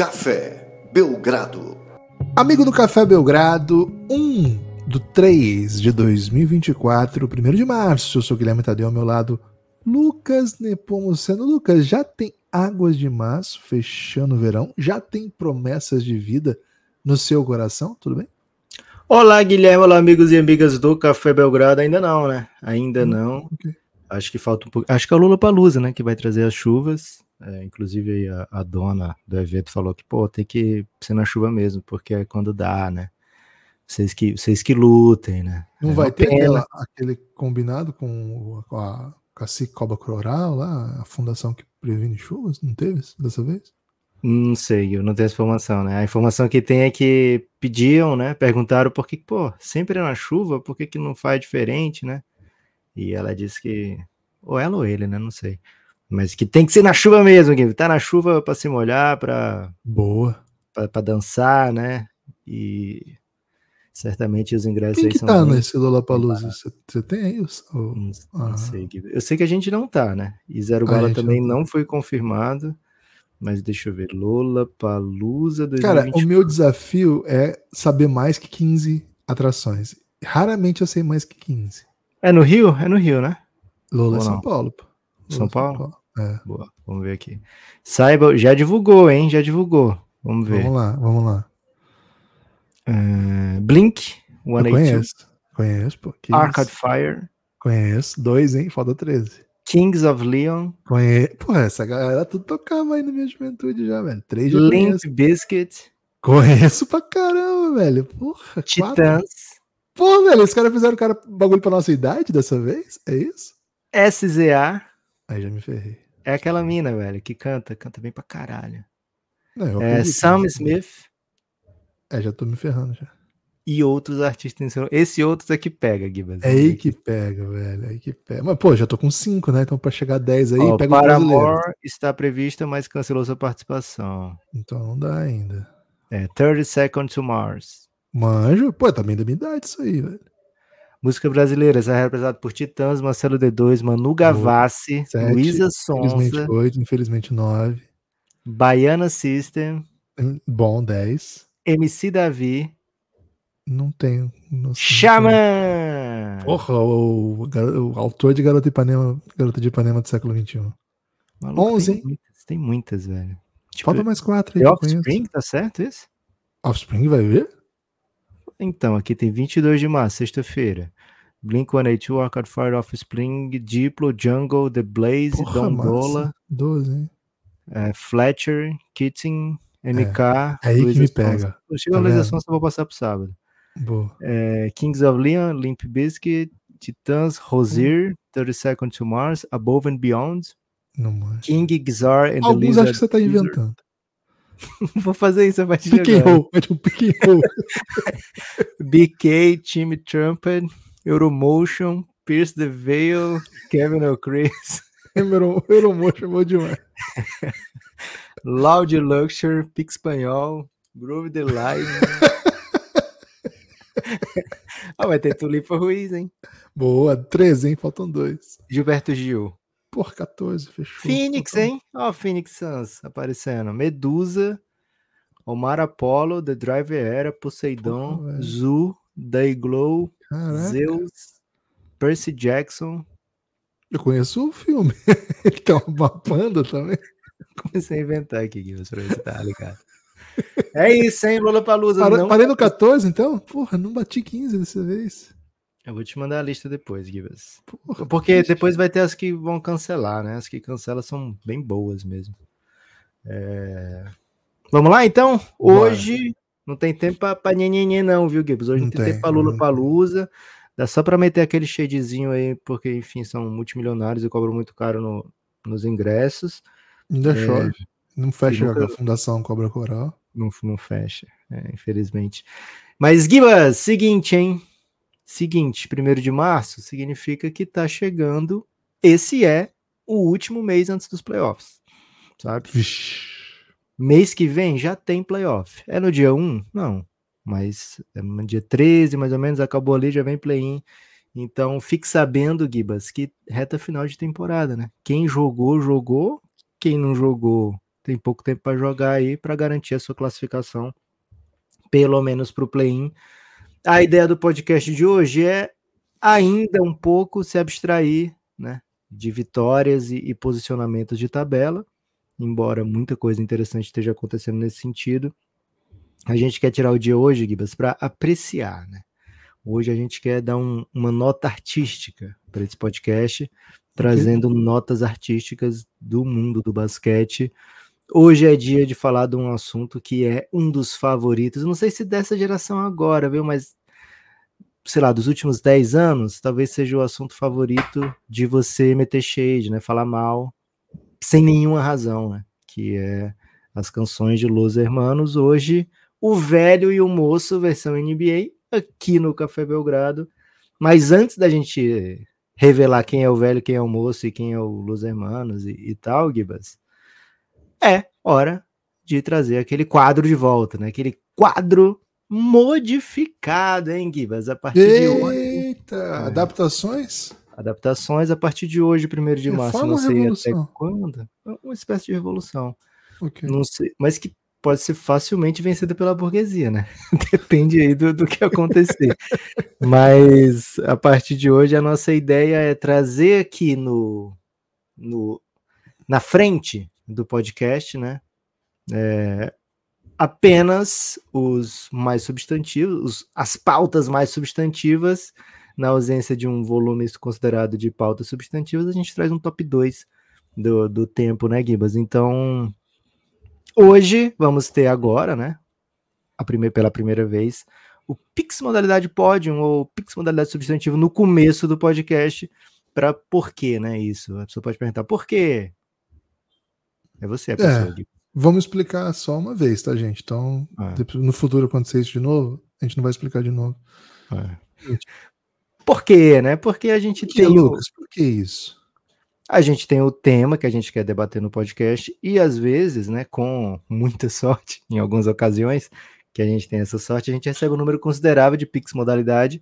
Café Belgrado. Amigo do Café Belgrado, 1 do 3 de 2024, 1 de março. Eu sou o Guilherme Tadeu, ao meu lado, Lucas Nepomuceno. Lucas, já tem águas de março fechando o verão? Já tem promessas de vida no seu coração? Tudo bem? Olá, Guilherme. Olá, amigos e amigas do Café Belgrado. Ainda não, né? Ainda não. Ok. Acho que falta um pouco. Acho que é o Lula Palusa, né? Que vai trazer as chuvas. É, inclusive a, a dona do evento falou que, pô, tem que ser na chuva mesmo, porque é quando dá, né? Vocês que, vocês que lutem, né? Não É vai ter aquela- aquele combinado com, com a Cacique Cobra Coral lá, a fundação que previne chuvas? Não teve isso dessa vez? Não sei, eu não tenho essa informação, né? A informação que tem é que pediam, né? Perguntaram por que, pô, sempre é na chuva, por que, que não faz diferente, né? E ela disse que. Ou ela ou ele, né? Não sei. Mas que tem que ser na chuva mesmo, que tá na chuva pra se molhar, pra, Boa. pra, pra dançar, né? E certamente os ingressos Quem aí que são. tá nesse Lollapalooza? Você você tem aí? os- o- Não, não Ah. sei, Gui. Eu sei que a gente não tá, né? E Zero Ah, Bala gente também não tá. não foi confirmado. Mas deixa eu ver. Lola Palusa Cara, 2024. o meu desafio é saber mais que 15 atrações. Raramente eu sei mais que 15. É no Rio? É no Rio, né? Lola é Ou São não? Paulo, pô. Lola São é Paulo? É. Boa, vamos ver aqui. Saiba, já divulgou, hein? Já divulgou. Vamos ver. Vamos lá, vamos lá. É, Blink, Eu 182, conheço. Conheço, pô. Que Arcade isso? Fire, Conheço. Dois, hein? Falta 13. Kings of Leon, Conheço. Pô, essa galera tudo tocava aí na minha juventude já, velho. Três já Limp conheço. Bizkit, Conheço pra caramba, velho. Porra, quatro. Titãs, Pô, velho, os caras fizeram cara, bagulho pra nossa idade dessa vez? É isso? SZA. Aí já me ferrei. É aquela mina, velho, que canta, canta bem pra caralho. Não, É, acredito, Sam né? Smith É, já tô me ferrando já. e outros artistas. Esse outros é que pega, Gibas. É aí que pega, velho. É aí que pega. Mas, pô, já tô com 5, né? Então, pra chegar a 10 aí, Ó, pega os brasileiros. Paramore está prevista, mas cancelou sua participação. Então não dá ainda. É, 30 Seconds to Mars. Manjo? Pô, também da minha idade isso aí, velho. Música brasileira, será representada por Titãs, Marcelo D2, Manu Gavassi, Sete, Luísa Infelizmente Sonza, 8, infelizmente 9. Baiana System, Bom, 10. MC Davi, Não tenho. Não, Xamã! Porra, o, o o autor de Garota Ipanema, Garota de Ipanema do século XXI. Maluco, 11, tem hein? muitas, tem muitas, velho. Tipo, Falta mais 4 aí. Offspring, tá certo isso? Offspring vai ver? Então, aqui tem 22 de março, sexta-feira. Blink-182, Arcade Fire, Offspring, Diplo, Jungle, The Blaze, Porra, Don massa. Dola, 12, hein? é, Fletcher, Kitten, MK, É aí que Luísa me pega. Eu chego Tá a? Sonza, eu vou passar pro sábado. Boa. É, Kings of Leon, Limp Bizkit, Titãs, Rosier, 30 Seconds to Mars, Above and Beyond, Não. King Gizar and the Alguns Lizard acho que você tá inventando. Vou fazer isso a partir de Pick and agora. roll. Um pick and roll. BK, Timmy Trumpet, Euromotion, Pierce the Veil, Kevin O'Chris, Euro- Euromotion bom demais. Loud Luxury, Pique Espanhol, Groove the Line. ah, vai ter Tulipa Ruiz, hein? Boa, 13, hein? Faltam dois. Gilberto Gil. Porra, 14, fechou. Phoenix, Faltam- hein? Ó, Phoenix Suns aparecendo. Medusa, Omar Apollo, The Driver Era, Poseidon, Porra. Zu, Day Glow, Caraca, Zeus, Percy Jackson. eu conheço o filme. Ele tem uma banda também. Comecei a inventar aqui, Guilherme, pra ver se tá ligado. É isso, hein, Lula Palusa. Parei, Não... parei no 14, então? Porra, não bati 15 dessa vez. Eu vou te mandar a lista depois, Gibas. Porque depois vai ter as que vão cancelar, né? As que cancelam são bem boas mesmo. É, Vamos lá, então? Bora. Hoje não tem tempo pra, pra nhenhenhen não, viu, Gibbs? Hoje não, Não tem, tem, tempo pra Lula não Palusa. Dá só pra meter aquele shadezinho aí, porque, enfim, são multimilionários e cobram muito caro no- nos ingressos. Ainda É. chove. Não fecha nunca- a Fundação Cobra Coral. Não, não fecha, é, infelizmente. Mas, Gibas, seguinte, hein? Seguinte, primeiro de março significa que tá chegando. Esse é o último mês antes dos playoffs, sabe? Vixe. Mês que vem já tem playoff. É no dia 1? Não. Mas é no dia 13, mais ou menos, acabou ali, já vem play-in. Então, fique sabendo, Gibas, que reta final de temporada, né? Quem jogou, jogou. Quem não jogou, tem pouco tempo para jogar aí para garantir a sua classificação, pelo menos para o play-in. A ideia do podcast de hoje é ainda um pouco se abstrair, né, de vitórias e, e posicionamentos de tabela, embora muita coisa interessante esteja acontecendo nesse sentido. A gente quer tirar o dia hoje, Gibas, para apreciar, né? Hoje a gente quer dar um, uma nota artística para esse podcast, trazendo notas artísticas do mundo do basquete. Hoje é dia de falar de um assunto que é um dos favoritos, não sei se dessa geração agora, viu, mas sei lá, dos últimos 10 anos, talvez seja o assunto favorito de você meter shade, né, falar mal sem nenhuma razão, né, que é as canções de Los Hermanos. Hoje, o velho e o moço versão NBA aqui no Café Belgrado. Mas antes da gente revelar quem é o velho, quem é o moço e quem é o Los Hermanos e, e tal, Gibas, é hora de trazer aquele quadro de volta, né? Aquele quadro modificado, hein, Gibas? A partir Eita, de hoje. Eita, é. adaptações? Adaptações a partir de hoje, 1 de março. Não sei até quando. Uma espécie de revolução. Okay. Não sei, mas que pode ser facilmente vencida pela burguesia, né? Depende aí do, do que acontecer. Mas a partir de hoje a nossa ideia é trazer aqui no, no na frente do podcast, né? É, apenas os mais substantivos, os, as pautas mais substantivas. Na ausência de um volume considerado de pautas substantivas, a gente traz um top 2 do, do tempo, né, Gibas? Então, Hoje vamos ter agora, né? A primeira, pela primeira vez, o Pix modalidade Podium ou Pix modalidade substantivo no começo do podcast. Para por quê, né? Isso. A pessoa pode perguntar por quê? É você, a pessoa. É, vamos explicar só uma vez, tá, gente? Então, é. no futuro acontecer isso de novo, a gente não vai explicar de novo. É. Por quê, né? Porque a gente que, tem. Lucas, por que isso? A gente tem o tema que a gente quer debater no podcast e às vezes, né, com muita sorte, em algumas ocasiões que a gente tem essa sorte, a gente recebe um número considerável de Pix modalidade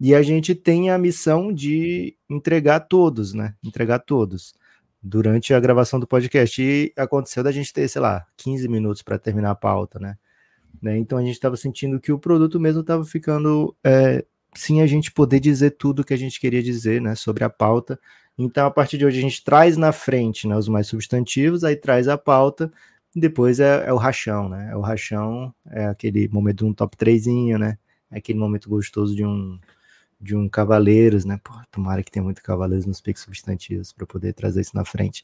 e a gente tem a missão de entregar todos, né? Entregar todos durante a gravação do podcast. E aconteceu da gente ter, sei lá, 15 minutos para terminar a pauta, né? né? Então a gente estava sentindo que o produto mesmo estava ficando é, sem a gente poder dizer tudo que a gente queria dizer, né? Sobre a pauta então, a partir de hoje, a gente traz na frente né, os mais substantivos, aí traz a pauta, depois é, é, o rachão, né? É o rachão, é aquele momento de um top 3, né? É aquele momento gostoso de um de um Cavaleiros, né? Pô, tomara que tenha muito Cavaleiros nos picos substantivos para poder trazer isso na frente.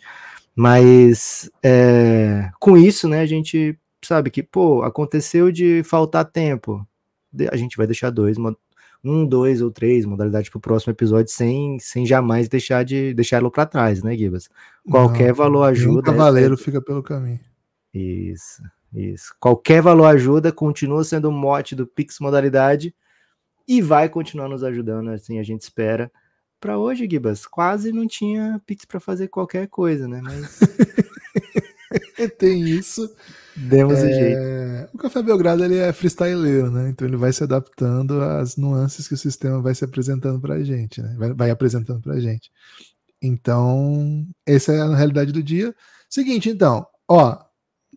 Mas é, com isso, né, a gente sabe que, pô, aconteceu de faltar tempo. A gente vai deixar dois, um, dois ou três modalidades para o próximo episódio sem, sem jamais deixar de deixá-lo para trás, né, Gibas? Qualquer Não, valor ajuda. O cavaleiro é... fica pelo caminho. Isso, isso. Qualquer valor ajuda continua sendo o mote do Pix Modalidade e vai continuar nos ajudando, assim a gente espera. Para hoje, Gibas, quase não tinha Pix para fazer qualquer coisa, né? Mas tem isso. Demos é... jeito. O Café Belgrado ele é freestyleiro, né? Então ele vai se adaptando às nuances que o sistema vai se apresentando para a gente, né? Vai, vai apresentando para a gente. Então, essa é a realidade do dia. Seguinte, então, ó,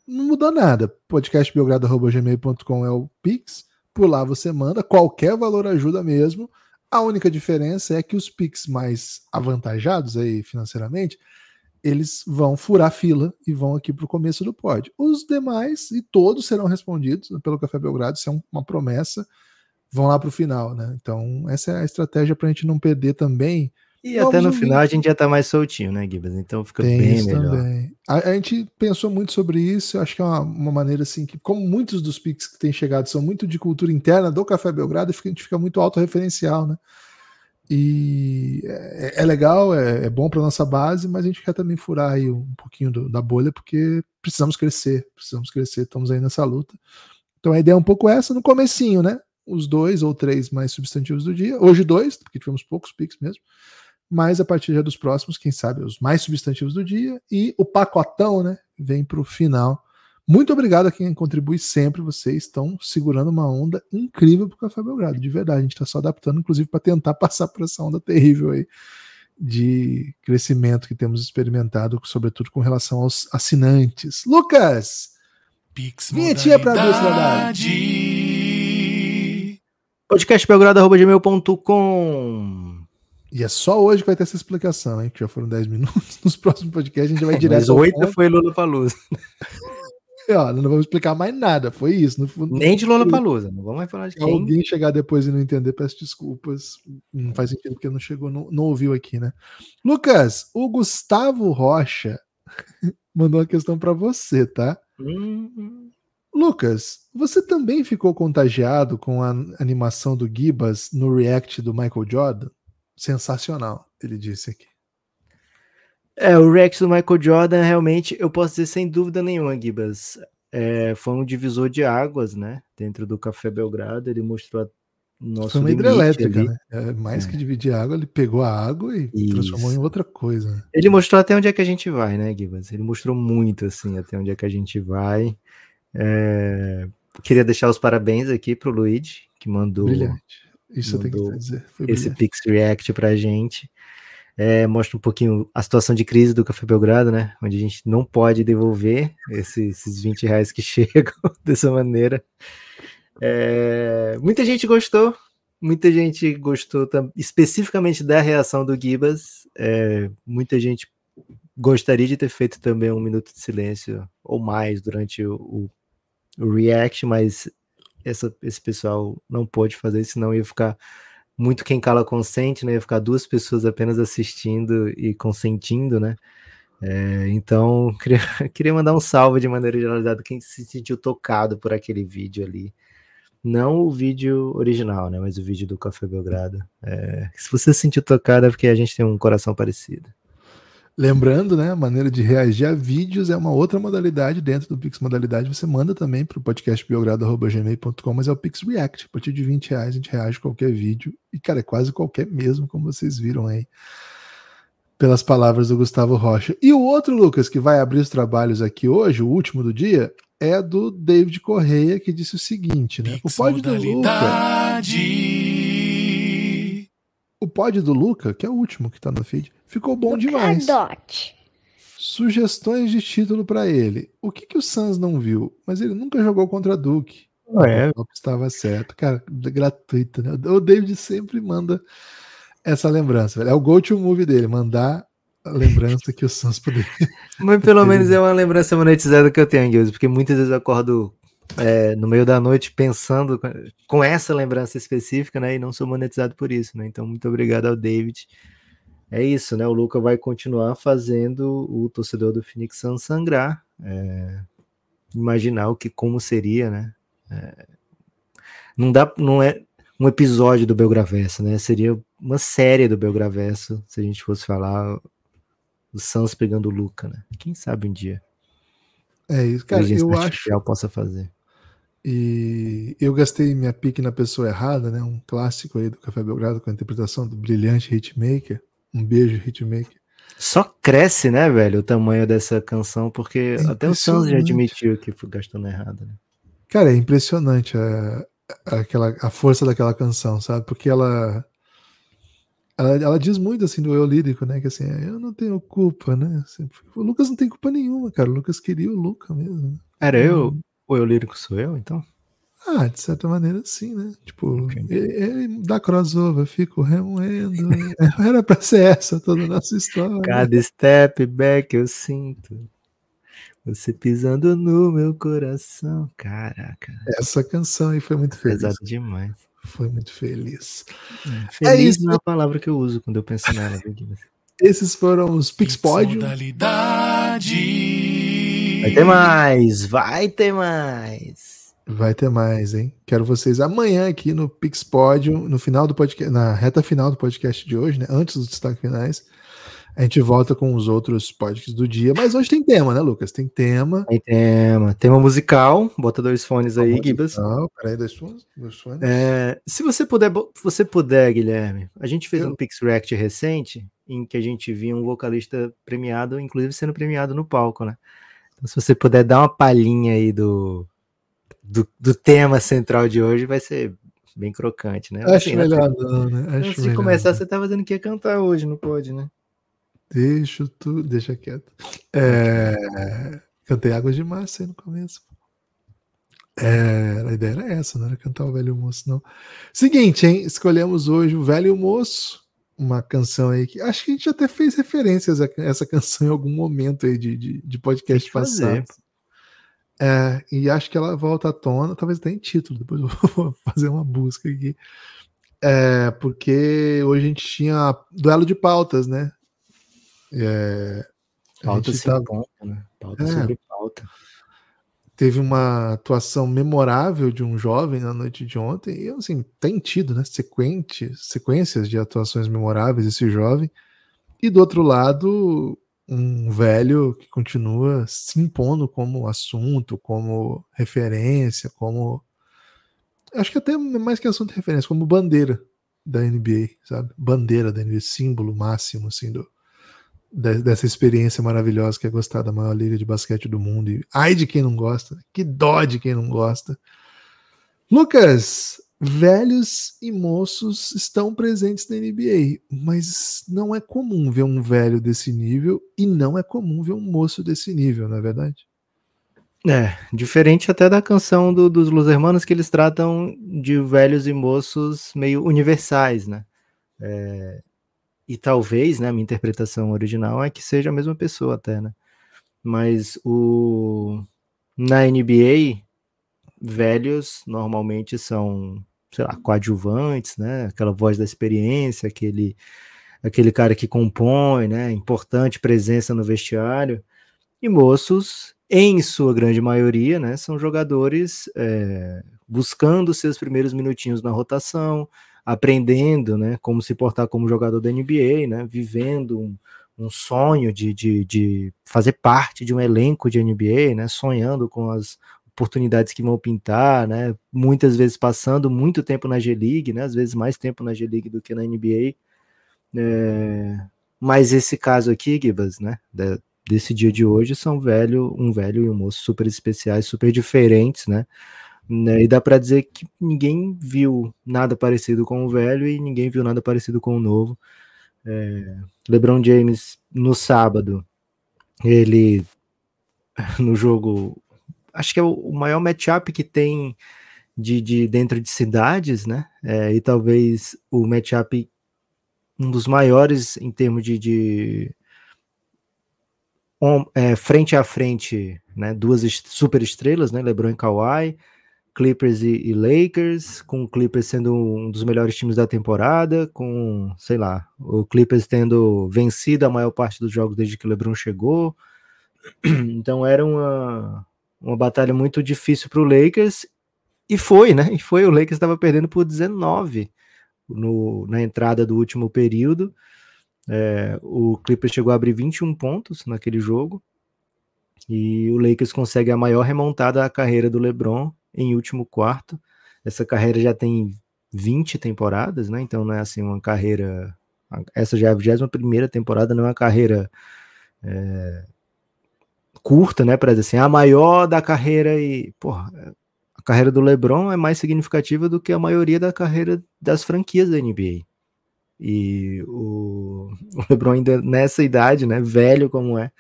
não mudou nada. Podcastbelgrado.gmail.com é o Pix. Por lá você manda, qualquer valor ajuda mesmo. A única diferença é que os Pix mais avantajados aí financeiramente eles vão furar fila e vão aqui para o começo do pódio. Os demais, e todos serão respondidos pelo Café Belgrado, isso é uma promessa, vão lá para o final, né? Então, essa é a estratégia para a gente não perder também. E até no final a gente já está mais soltinho, né, Gibas? Então fica Tem bem melhor. Também. A, a, gente pensou muito sobre isso, eu acho que é uma, uma, maneira assim, que como muitos dos pics que têm chegado são muito de cultura interna do Café Belgrado, a gente fica muito autorreferencial, né? E é, é legal, é, é bom para nossa base, mas a gente quer também furar aí um pouquinho do, da bolha, porque precisamos crescer, precisamos crescer, estamos aí nessa luta. Então a ideia é um pouco essa no comecinho, né? Os dois ou três mais substantivos do dia. Hoje dois, porque tivemos poucos pics mesmo. Mas a partir já dos próximos, quem sabe, os mais substantivos do dia. E o pacotão, né? Vem para o final muito obrigado a quem contribui sempre. Vocês estão segurando uma onda incrível para o Café Belgrado, de verdade. A gente está só adaptando, inclusive, para tentar passar por essa onda terrível aí de crescimento que temos experimentado, sobretudo com relação aos assinantes. Lucas! Pix Vinhetinha pra Dulce podcastbelgrado.gmail.com E é só hoje que vai ter essa explicação, hein? Que já foram 10 minutos. Nos próximos podcasts a gente vai Mas direto. oito ponto. foi Lula Palusa. Ó, não vamos explicar mais nada. Foi isso. Nem de Lula Palusa. Não vamos mais falar de Se quem. alguém chegar depois e não entender, peço desculpas. Não faz sentido porque não chegou, não, não ouviu aqui, né? Lucas, o Gustavo Rocha mandou uma questão para você, tá? Hum, Lucas, você também ficou contagiado com a animação do Gibas no react do Michael Jordan? Sensacional, ele disse aqui. É, o Rex do Michael Jordan, realmente, eu posso dizer sem dúvida nenhuma, Gibas. É, foi um divisor de águas, né? Dentro do Café Belgrado. Ele mostrou a- o nosso Foi uma hidrelétrica, ali. né? É, mais É. que dividir água, ele pegou a água e Isso. transformou em outra coisa. né? Ele mostrou até onde é que a gente vai, né, Gibas? Ele mostrou muito, assim, até onde é que a gente vai. É, Queria deixar os parabéns aqui pro Luigi, que mandou Brilhante. Isso eu tenho mandou que dizer. Esse. Pix React pra gente. É, mostra um pouquinho a situação de crise do Café Belgrado, né? Onde a gente não pode devolver esse- esses 20 reais que chegam dessa maneira. É, muita gente gostou, muita gente gostou especificamente da reação do Gibas. É, muita gente gostaria de ter feito também um minuto de silêncio ou mais durante o, o- o React, mas essa- esse pessoal não pôde fazer, senão ia ficar muito quem cala consente, né? Ia ficar duas pessoas apenas assistindo e consentindo, né? É, então, queria, queria mandar um salve de maneira generalizada quem se sentiu tocado por aquele vídeo ali. Não o vídeo original, né? Mas o vídeo do Café Belgrado. É, se você se sentiu tocado é porque a gente tem um coração parecido. Lembrando, né, a maneira de reagir a vídeos é uma outra modalidade dentro do Pix Modalidade. Você manda também para o podcastbiogrado.gmail.com, mas é o Pix React. A partir de 20 reais a gente reage a qualquer vídeo. E, cara, é quase qualquer mesmo, como vocês viram aí. Pelas palavras do Gustavo Rocha. E o outro, Lucas, que vai abrir os trabalhos aqui hoje, o último do dia, é do David Correia, que disse o seguinte, né? O Pix pod do Luca, modalidade. O pod do Luca, que é o último que tá no feed, ficou bom demais. Cadote. Sugestões de título pra ele. O que, que o Suns não viu? Mas ele nunca jogou contra Duke. É, O estava certo. Cara, gratuito, né? O David sempre manda essa lembrança. velho. É o go-to movie dele, mandar a lembrança que o Suns poderia. Mas pelo menos é uma lembrança monetizada que eu tenho, Guilherme, porque muitas vezes eu acordo é, no meio da noite pensando com- essa lembrança específica, né? E não sou monetizado por isso, né? Então, muito obrigado ao David. É isso, né? O Luca vai continuar fazendo o torcedor do Phoenix Suns sangrar. é, imaginar o que como seria, né? É, não dá, não é um episódio do Belgraverso, né? Seria uma série do Belgraverso se a gente fosse falar o Suns pegando o Luca, né? Quem sabe um dia É isso, cara. Eu acho. possa fazer. E eu gastei minha pique na pessoa errada, né? Um clássico aí do Café Belgrado com a interpretação do brilhante Hitmaker. Um beijo, Hitmaker. Só cresce, né, velho, o tamanho dessa canção, porque É até o Suns já admitiu que foi gastando errado, né? Cara, é impressionante a, a- aquela, a força daquela canção, sabe? Porque ela, ela. Ela diz muito assim do eu lírico, né? Que assim, eu não tenho culpa, né? Assim, o Lucas não tem culpa nenhuma, cara. O Lucas queria o Luca mesmo. Era eu? Ou eu lírico sou eu, então? Ah, de certa maneira, sim, né? Tipo, ele, ele dá crossover, fico remoendo. né? Era pra ser essa toda a nossa história. Cada step back eu sinto. Você pisando no meu coração. Caraca, Essa canção aí foi muito feliz. pesado demais. Foi muito feliz. Feliz isso. não é a palavra que eu uso quando eu penso nela? Esses foram os Pix Pódio. Modalidade. Vai ter mais, vai ter mais. Vai ter mais, hein? Quero vocês amanhã aqui no Pix Pódio, no final do podcast, na reta final do podcast de hoje, né? Antes dos destaques finais. A gente volta com os outros podcasts do dia. Mas hoje tem tema, né, Lucas? Tem tema. Aí tema, tema musical. Bota dois fones aí, Gibas. Não, peraí, dois fones. Dois fones. É, se você puder, você puder, Guilherme, a gente fez Eu- um Pix React recente em que a gente via um vocalista premiado, inclusive sendo premiado no palco, né? Então, se você puder dar uma palhinha aí do, do, do tema central de hoje, vai ser bem crocante, né? Acho Assim, antes- melhor não, né? Acho Antes de melhor começar, não. você tava dizendo que ia cantar hoje, não pode, né? Deixa tu, deixa quieto. É, cantei Águas de Março aí no começo. É, a ideia era essa, não era cantar o Velho Moço, não. Seguinte, hein? Escolhemos hoje o Velho Moço, uma canção aí que acho que a gente até fez referências a essa canção em algum momento aí de, de, de podcast passado. É, e acho que ela volta à tona, talvez até em título, depois eu vou fazer uma busca aqui. É, porque hoje a gente tinha duelo de pautas, né? É, Pauta sem tava- ponta, né? Pauta É. sobre pauta. Teve uma atuação memorável de um jovem na noite de ontem, e assim, tem tido, né, sequente, sequências de atuações memoráveis esse jovem, e do outro lado, um velho que continua se impondo como assunto, como referência, como acho que até mais que assunto e referência, como bandeira da NBA, sabe? Bandeira da NBA, símbolo máximo assim do de- dessa experiência maravilhosa que é gostar da maior liga de basquete do mundo. E ai de quem não gosta, que dó de quem não gosta. Lucas, velhos e moços estão presentes na NBA, mas não é comum ver um velho desse nível e não é comum ver um moço desse nível, não é verdade? É, diferente até da canção do- dos Los Hermanos, que eles tratam de velhos e moços meio universais, né? É, e talvez, né, minha interpretação original é que seja a mesma pessoa até, né? Mas o na NBA, velhos normalmente são, sei lá, coadjuvantes, né? Aquela voz da experiência, aquele aquele cara que compõe, né? Importante presença no vestiário. E moços, em sua grande maioria, né, são jogadores é, buscando seus primeiros minutinhos na rotação, aprendendo, né, como se portar como jogador da NBA, né, vivendo um, um sonho de, de, de fazer parte de um elenco de NBA, né, sonhando com as oportunidades que vão pintar, né, muitas vezes passando muito tempo na G-League, né, às vezes mais tempo na G-League do que na NBA. É, mas esse caso aqui, Gibas, né, da- desse dia de hoje são velho, um velho e um moço super especiais, super diferentes, né? Né, E dá pra dizer que ninguém viu nada parecido com o velho e ninguém viu nada parecido com o novo. É, LeBron James no sábado, ele no jogo, acho que é o, maior matchup que tem de, de dentro de cidades, né? É, e talvez o matchup um dos maiores em termos de, de on- é, frente a frente, né, duas super estrelas, né, LeBron e Kawhi, Clippers e, e Lakers, com o Clippers sendo um dos melhores times da temporada, com, sei lá, o Clippers tendo vencido a maior parte dos jogos desde que o LeBron chegou. Então era uma, uma batalha muito difícil para o Lakers, e foi, né? E foi, o Lakers estava perdendo por 19 no, na entrada do último período. É, o Clippers chegou a abrir 21 pontos naquele jogo. E o Lakers consegue a maior remontada da carreira do LeBron em último quarto. Essa carreira já tem 20 temporadas, né? Então não é assim uma carreira. Essa já é a 21 temporada, não é uma carreira é, curta, né? Para dizer assim, a maior da carreira e. Porra, a carreira do LeBron é mais significativa do que a maioria da carreira das franquias da NBA. E o, o LeBron ainda nessa idade, né, velho como é,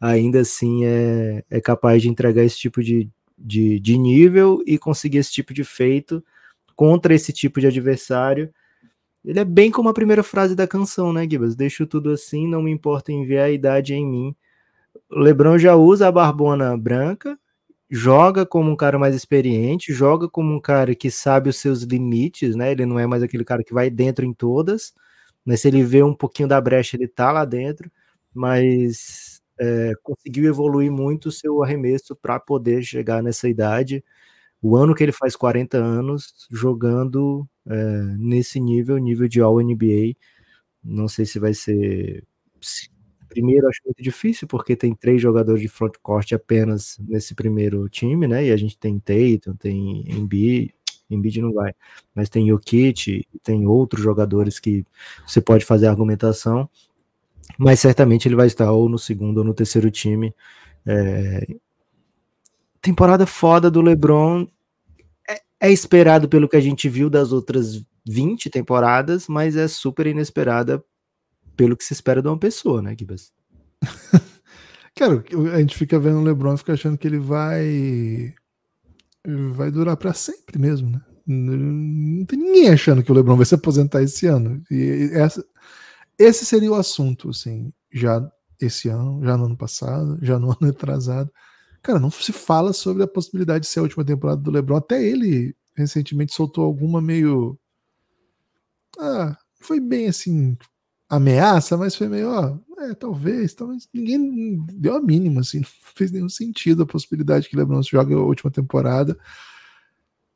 ainda assim é, é capaz de entregar esse tipo de, de, de nível e conseguir esse tipo de feito contra esse tipo de adversário. Ele é bem como a primeira frase da canção, né, Gibas? Deixo tudo assim, não me importa em ver a idade em mim. O LeBron já usa a barbona branca, joga como um cara mais experiente, joga como um cara que sabe os seus limites, né? Ele não é mais aquele cara que vai dentro em todas, mas se ele vê um pouquinho da brecha, ele tá lá dentro, mas é, conseguiu evoluir muito o seu arremesso para poder chegar nessa idade. O ano que ele faz 40 anos jogando é, nesse nível, nível de All NBA. Não sei se vai ser. Primeiro, acho muito difícil, porque tem três jogadores de frontcourt apenas nesse primeiro time, né? E a gente tem Tatum, tem Embiid, Embiid não vai, mas tem Jokic, tem outros jogadores que você pode fazer argumentação, mas certamente ele vai estar ou no segundo ou no terceiro time. É... Temporada foda do LeBron. É, é esperado pelo que a gente viu das outras 20 temporadas, mas é super inesperada pelo que se espera de uma pessoa, né, Gibas? Cara, a gente fica vendo o LeBron e fica achando que ele vai vai durar para sempre mesmo, né? Não tem ninguém achando que o LeBron vai se aposentar esse ano. E essa, esse seria o assunto, assim, já esse ano, já no ano passado, já no ano atrasado. Cara, não se fala sobre a possibilidade de ser a última temporada do LeBron. Até ele recentemente soltou alguma meio. Ah, foi bem assim, ameaça, mas foi meio, ó, é, talvez, talvez. Ninguém deu a mínima, assim, não fez nenhum sentido a possibilidade que LeBron jogue a última temporada.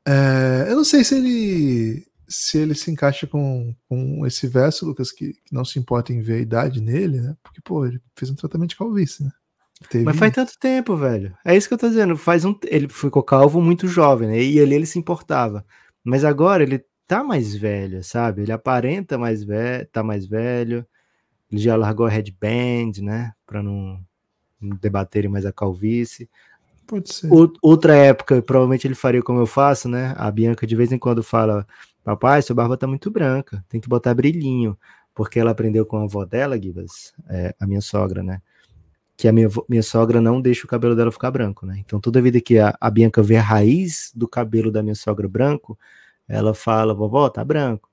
É, eu não sei se ele se ele se encaixa com, com esse verso, Lucas, que, que, não se importa em ver a idade nele, né? Porque, pô, ele fez um tratamento de calvície, né? Teve... Mas faz tanto tempo, velho. É isso que eu tô dizendo. Faz um... Ele ficou calvo muito jovem, né? E ali ele se importava. Mas agora ele tá mais velho, sabe? Ele aparenta mais velho, tá mais velho. Ele já largou a headband, né? Pra não, não debaterem mais a calvície. Pode ser. outra época, provavelmente ele faria como eu faço, né? A Bianca de vez em quando fala: Papai, sua barba tá muito branca, tem que botar brilhinho. Porque ela aprendeu com a avó dela, Gibas, é, a minha sogra, né? Que a minha, minha sogra não deixa o cabelo dela ficar branco, né? Então toda vida que a, a Bianca vê a raiz do cabelo da minha sogra branco, ela fala, vovó, tá branco.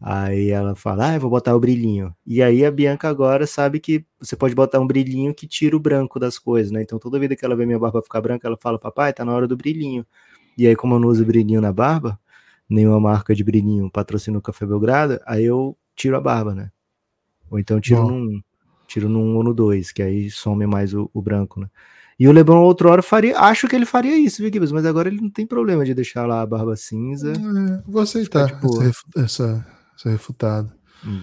Aí ela fala, ah, eu vou botar o brilhinho. E aí a Bianca agora sabe que você pode botar um brilhinho que tira o branco das coisas, né? Então toda vida que ela vê minha barba ficar branca, ela fala, papai, tá na hora do brilhinho. E aí, como eu não uso brilhinho na barba, nenhuma marca de brilhinho patrocina o Café Belgrado, aí eu tiro a barba, né? Ou então tiro Bom. num tiro num ou no dois, que aí some mais o, o branco, né? E o Lebron outra hora faria, acho que ele faria isso, viu, Gibbs? Mas agora ele não tem problema de deixar lá a barba cinza. É, vou aceitar essa, essa, essa refutada.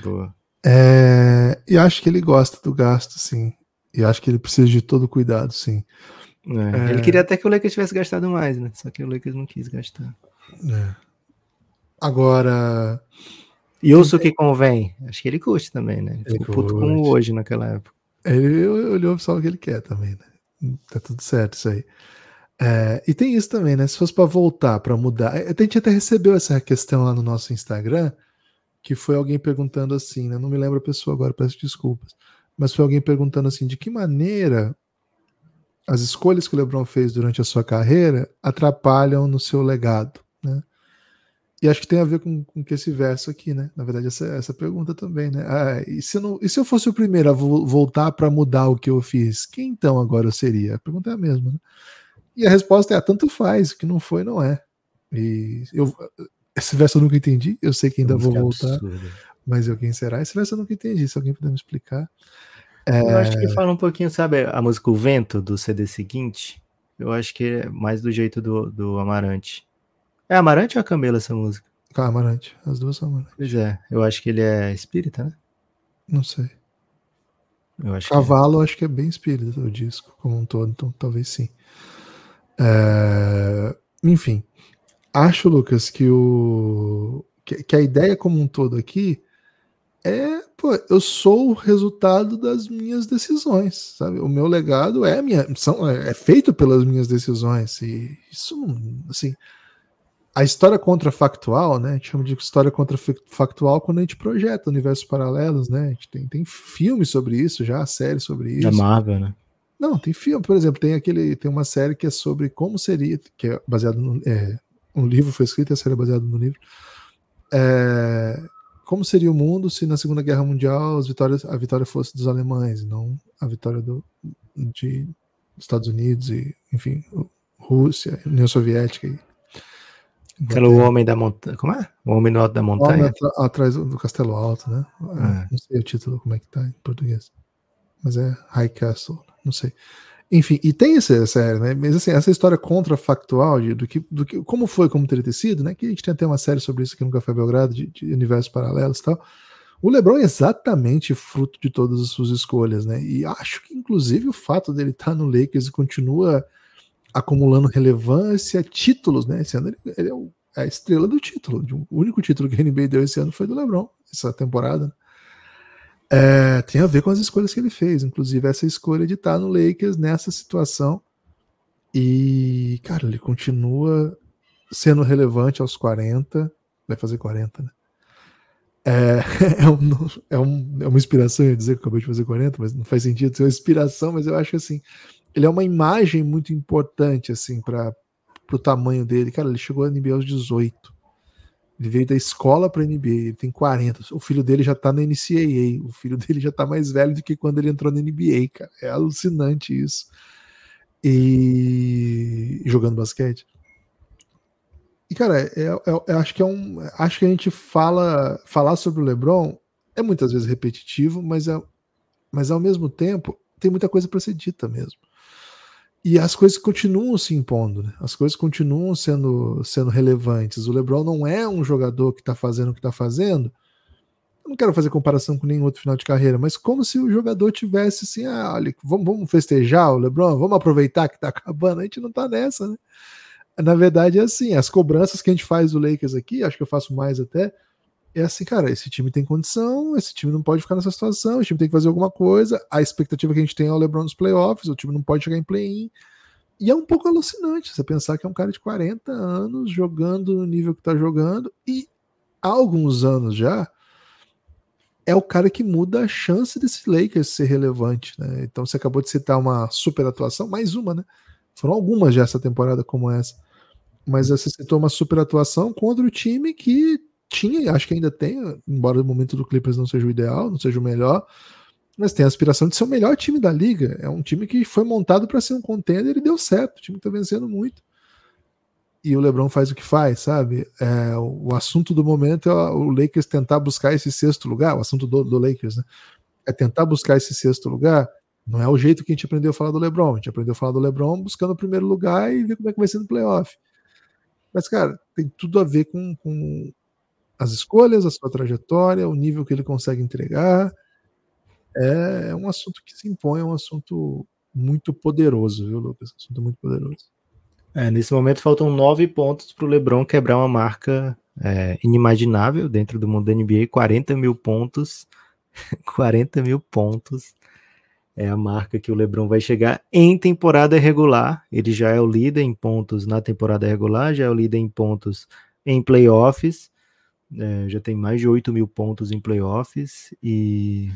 Boa. É, e acho que ele gosta do gasto, sim. E acho que ele precisa de todo cuidado, sim. É, é... Ele queria até que o Lakers tivesse gastado mais, né? Só que o Lakers não quis gastar. É. Agora. E ouço o que convém. Acho que ele curte também, né? Ele ficou puto como hoje naquela época. Ele olhou só o que ele quer também, né? Tá tudo certo isso aí. É, e tem isso também, né? Se fosse para voltar, para mudar. É, a gente até recebeu essa questão lá no nosso Instagram, que foi alguém perguntando assim, né? Não me lembro a pessoa agora, peço desculpas. Mas foi alguém perguntando assim: de que maneira as escolhas que o LeBron fez durante a sua carreira atrapalham no seu legado, né? E acho que tem a ver com, com que esse verso aqui, né? Na verdade, essa, essa pergunta também, né? Ah, e, se eu não, e se eu fosse o primeiro a vo voltar para mudar o que eu fiz, quem então agora eu seria? A pergunta é a mesma, né? E a resposta é: tanto faz, o que não foi, não é. E eu, esse verso eu nunca entendi, eu sei que ainda vou voltar, absurdo. mas eu quem será? Esse verso eu nunca entendi, se alguém puder me explicar. É... Eu acho que é. fala um pouquinho, sabe, a música O Vento do CD seguinte? Eu acho que é mais do jeito do, do Amarante é Amarante ou a Camila essa música? Ah, Amarante. As duas são Amarante. Pois é. Eu acho que ele é espírita, né? Não sei. Eu acho Cavalo, que é. acho que é bem espírita o disco como um todo, então talvez sim. É... Enfim, acho, Lucas, que o que, a ideia como um todo aqui é, pô, eu sou o resultado das minhas decisões, sabe? O meu legado é minha, são, é feito pelas minhas decisões e isso, assim, a história contrafactual, né? A gente chama de história contrafactual quando a gente projeta universos paralelos, né? A gente tem, tem filmes sobre isso já, séries sobre isso. Da Marvel, né? Não, tem filme, por exemplo, tem aquele, tem uma série que é sobre como seria, que é baseado no, é, um livro foi escrito, a série é baseada no livro. É, como seria o mundo se na Segunda Guerra Mundial as vitórias, a vitória fosse dos alemães, não a vitória do, de Estados Unidos e, enfim, Rússia, União Soviética e pelo Homem da Montanha. Como é? O Homem no Alto da Montanha? atrás do Castelo Alto, né? É. Não sei o título, como é que tá em português. Mas é High Castle, não sei. Enfim, e tem essa série, né? Mas assim, essa história contrafactual de, do, que, do que, como foi, como teria ter sido, né? Que a gente tem até uma série sobre isso aqui no Café Belgrado, de, de universos paralelos e tal. O LeBron é exatamente fruto de todas as suas escolhas, né? E acho que, inclusive, o fato dele estar tá no Lakers e continua acumulando relevância, títulos, né? Esse ano ele, ele é é a estrela do título. O único título que a NBA deu esse ano foi do LeBron, essa temporada. É, tem a ver com as escolhas que ele fez, inclusive essa escolha de estar no Lakers nessa situação. E, cara, ele continua sendo relevante aos 40, vai fazer 40, né? É, é, um, é, um, é uma inspiração, eu ia dizer que acabei de fazer 40, mas não faz sentido ser uma inspiração, mas eu acho assim, ele é uma imagem muito importante, assim, para o tamanho dele. Cara, ele chegou a NBA aos 18. Ele veio da escola para NBA, ele tem 40. O filho dele já tá na NCAA, o filho dele já tá mais velho do que quando ele entrou na NBA, cara. É alucinante isso. E jogando basquete. E, cara, é, é, é, acho que é um. Acho que a gente fala. Falar sobre o LeBron é muitas vezes repetitivo, mas, é, mas ao mesmo tempo tem muita coisa para ser dita mesmo. E as coisas continuam se impondo, né? as coisas continuam sendo, sendo relevantes. O LeBron não é um jogador que está fazendo o que está fazendo. Eu não quero fazer comparação com nenhum outro final de carreira, mas como se o jogador tivesse assim: ah, olha, vamos, vamos festejar o LeBron, vamos aproveitar que está acabando. A gente não está nessa, né? na verdade é assim, as cobranças que a gente faz do Lakers aqui, acho que eu faço mais até, é assim, cara, esse time tem condição, esse time não pode ficar nessa situação, esse time tem que fazer alguma coisa, a expectativa que a gente tem é o LeBron nos playoffs, o time não pode chegar em play-in, e é um pouco alucinante você pensar que é um cara de 40 anos jogando no nível que tá jogando, e há alguns anos já, é o cara que muda a chance desse Lakers ser relevante, né? Então você acabou de citar uma super atuação, mais uma, né? Foram algumas já essa temporada como essa mas você citou uma super atuação contra o time que tinha, acho que ainda tem, embora o momento do Clippers não seja o ideal, não seja o melhor, mas tem a aspiração de ser o melhor time da liga. É um time que foi montado para ser um contender e deu certo. O time está vencendo muito. E o LeBron faz o que faz, sabe? É, o assunto do momento é o Lakers tentar buscar esse sexto lugar. O assunto do, do Lakers, né? É tentar buscar esse sexto lugar. Não é o jeito que a gente aprendeu a falar do LeBron. A gente aprendeu a falar do LeBron buscando o primeiro lugar e ver como é que vai ser no playoff. Mas, cara, tem tudo a ver com, com as escolhas, a sua trajetória, o nível que ele consegue entregar. É, é um assunto que se impõe, é um assunto muito poderoso, viu, Lucas? Assunto muito poderoso. É, nesse momento faltam nove pontos para o LeBron quebrar uma marca é, inimaginável dentro do mundo da NBA, 40 mil pontos. 40 mil pontos é a marca que o LeBron vai chegar em temporada regular. Ele já é o líder em pontos na temporada regular, já é o líder em pontos em playoffs, é, já tem mais de 8 mil pontos em playoffs e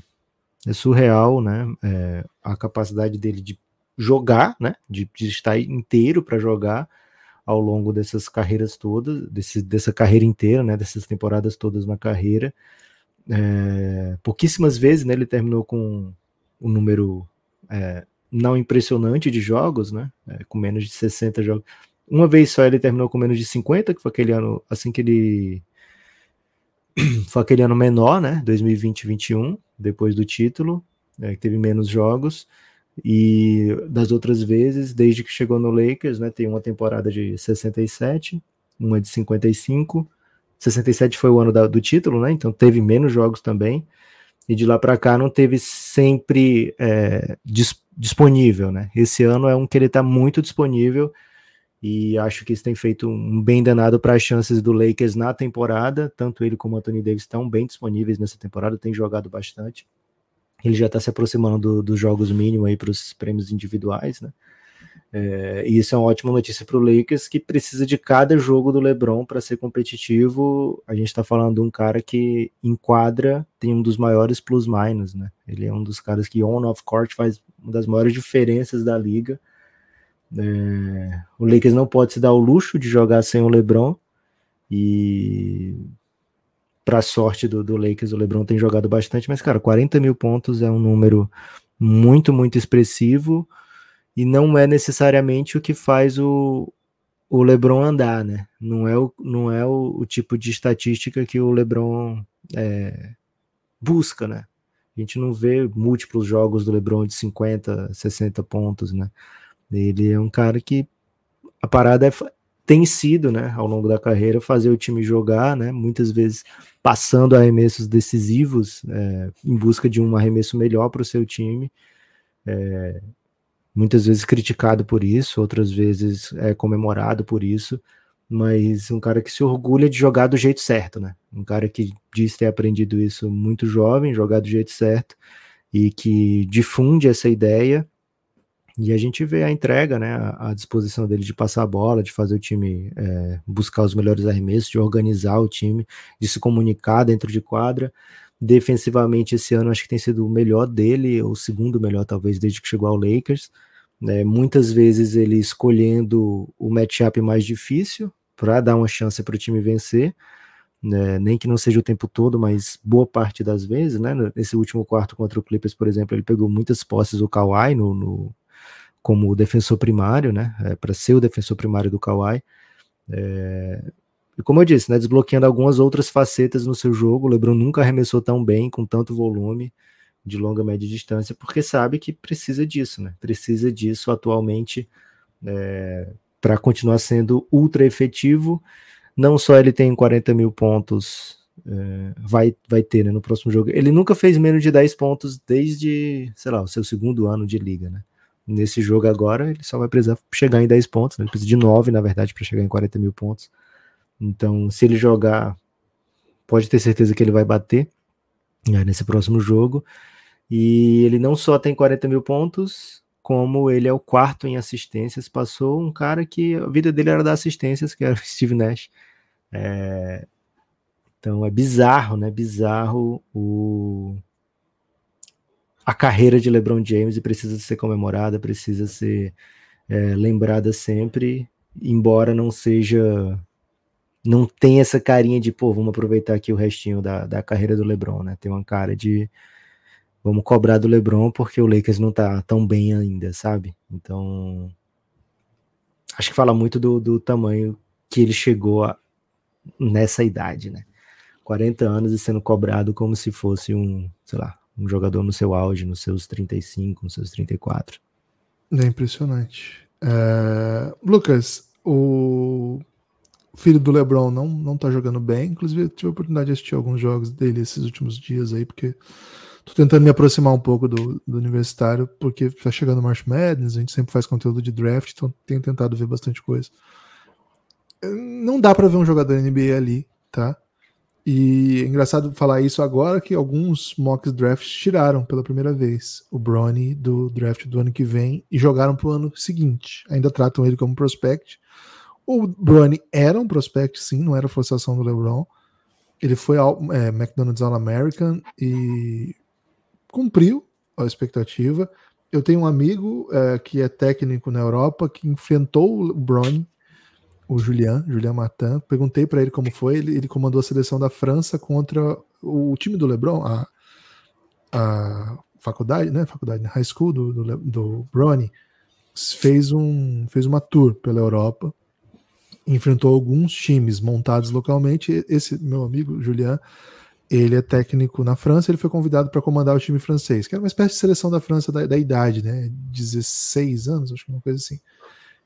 é surreal, né? É, a capacidade dele de jogar, né? De, de estar inteiro para jogar ao longo dessas carreiras todas, desse, dessa carreira inteira, né? Dessas temporadas todas na carreira. É, pouquíssimas vezes, né? Ele terminou com um número é, não impressionante de jogos, né? É, com menos de 60 jogos. Uma vez só ele terminou com menos de 50, que foi aquele ano, assim que ele. Foi aquele ano menor, né? 2020-21, depois do título, é, que teve menos jogos. E das outras vezes, desde que chegou no Lakers, né? Tem uma temporada de 67, uma de 55. 67 foi o ano da, do título, né? Então teve menos jogos também e de lá para cá não teve sempre é, dis disponível, né? Esse ano é um que ele está muito disponível e acho que isso tem feito um bem danado para as chances do Lakers na temporada. Tanto ele como Anthony Davis estão bem disponíveis nessa temporada, tem jogado bastante. Ele já está se aproximando do, dos jogos mínimos aí para os prêmios individuais, né? É, e isso é uma ótima notícia para o Lakers, que precisa de cada jogo do LeBron para ser competitivo. A gente está falando de um cara que enquadra, tem um dos maiores plus-minus, né? Ele é um dos caras que on-off-court faz uma das maiores diferenças da liga. É, o Lakers não pode se dar o luxo de jogar sem o LeBron. E para sorte do, do Lakers, o LeBron tem jogado bastante, mas, cara, 40 mil pontos é um número muito, muito expressivo e não é necessariamente o que faz o, o LeBron andar, né? Não é o, não é o, o tipo de estatística que o LeBron é, busca, né? A gente não vê múltiplos jogos do LeBron de 50, 60 pontos, né? Ele é um cara que a parada é, tem sido, né, ao longo da carreira, fazer o time jogar, né? Muitas vezes passando arremessos decisivos é, em busca de um arremesso melhor para o seu time. É, muitas vezes criticado por isso, outras vezes é comemorado por isso, mas um cara que se orgulha de jogar do jeito certo, né? Um cara que diz ter aprendido isso muito jovem, jogar do jeito certo, e que difunde essa ideia E a gente vê a entrega, né, a, disposição dele de passar a bola, de fazer o time é, buscar os melhores arremessos, de organizar o time, de se comunicar dentro de quadra. Defensivamente, esse ano acho que tem sido o melhor dele, o segundo melhor, talvez, desde que chegou ao Lakers. É, muitas vezes ele escolhendo o matchup mais difícil para dar uma chance para o time vencer. Né, nem que não seja o tempo todo, mas boa parte das vezes, né? Nesse último quarto contra o Clippers, por exemplo, ele pegou muitas posses do Kawhi no, no como defensor primário, né? É, para ser o defensor primário do Kawhi. É, e como eu disse, né, desbloqueando algumas outras facetas no seu jogo. O LeBron nunca arremessou tão bem, com tanto volume de longa média distância, porque sabe que precisa disso, né? Precisa disso atualmente é, para continuar sendo ultra efetivo. Não só ele tem 40 mil pontos, é, vai, vai ter né, no próximo jogo. Ele nunca fez menos de 10 pontos desde, sei lá, o seu segundo ano de liga, né? Nesse jogo agora, ele só vai precisar chegar em 10 pontos, né? ele precisa de 9, na verdade, para chegar em 40 mil pontos. Então, se ele jogar, pode ter certeza que ele vai bater né, nesse próximo jogo. E ele não só tem 40 mil pontos, como ele é o quarto em assistências. Passou um cara que a vida dele era dar assistências, que era o Steve Nash. É... Então é bizarro, né? Bizarro o, a carreira de LeBron James e precisa ser comemorada, precisa ser é, lembrada sempre, embora não seja. Não tem essa carinha de, pô, vamos aproveitar aqui o restinho da, da carreira do LeBron, né? Tem uma cara de vamos cobrar do LeBron porque o Lakers não tá tão bem ainda, sabe? Então, acho que fala muito do, do tamanho que ele chegou a, nessa idade, né? 40 anos e sendo cobrado como se fosse um, sei lá, um jogador no seu auge, nos seus 35, nos seus 34. É impressionante. É... Lucas, o filho do LeBron não, não tá jogando bem. Inclusive, eu tive a oportunidade de assistir alguns jogos dele esses últimos dias aí, porque tô tentando me aproximar um pouco do, do universitário, porque tá chegando o March Madness, a gente sempre faz conteúdo de draft, então tenho tentado ver bastante coisa. Não dá para ver um jogador NBA ali, tá? E é engraçado falar isso agora que alguns mock drafts tiraram pela primeira vez o Bronny do draft do ano que vem e jogaram para o ano seguinte. Ainda tratam ele como prospect. O Bronny era um prospect, sim, não era forçação do LeBron. Ele foi ao é, McDonald's All-American e cumpriu a expectativa. Eu tenho um amigo é, que é técnico na Europa que enfrentou o Bronny o Julian, Julian Matan. Perguntei para ele como foi. Ele, ele, comandou a seleção da França contra o time do LeBron, a, a faculdade, né? Faculdade, high school do, do, do. Fez, um, fez uma tour pela Europa, enfrentou alguns times montados localmente. Esse meu amigo Julian, ele é técnico na França. Ele foi convidado para comandar o time francês, que era uma espécie de seleção da França da, da idade, né? 16 anos, acho que uma coisa assim.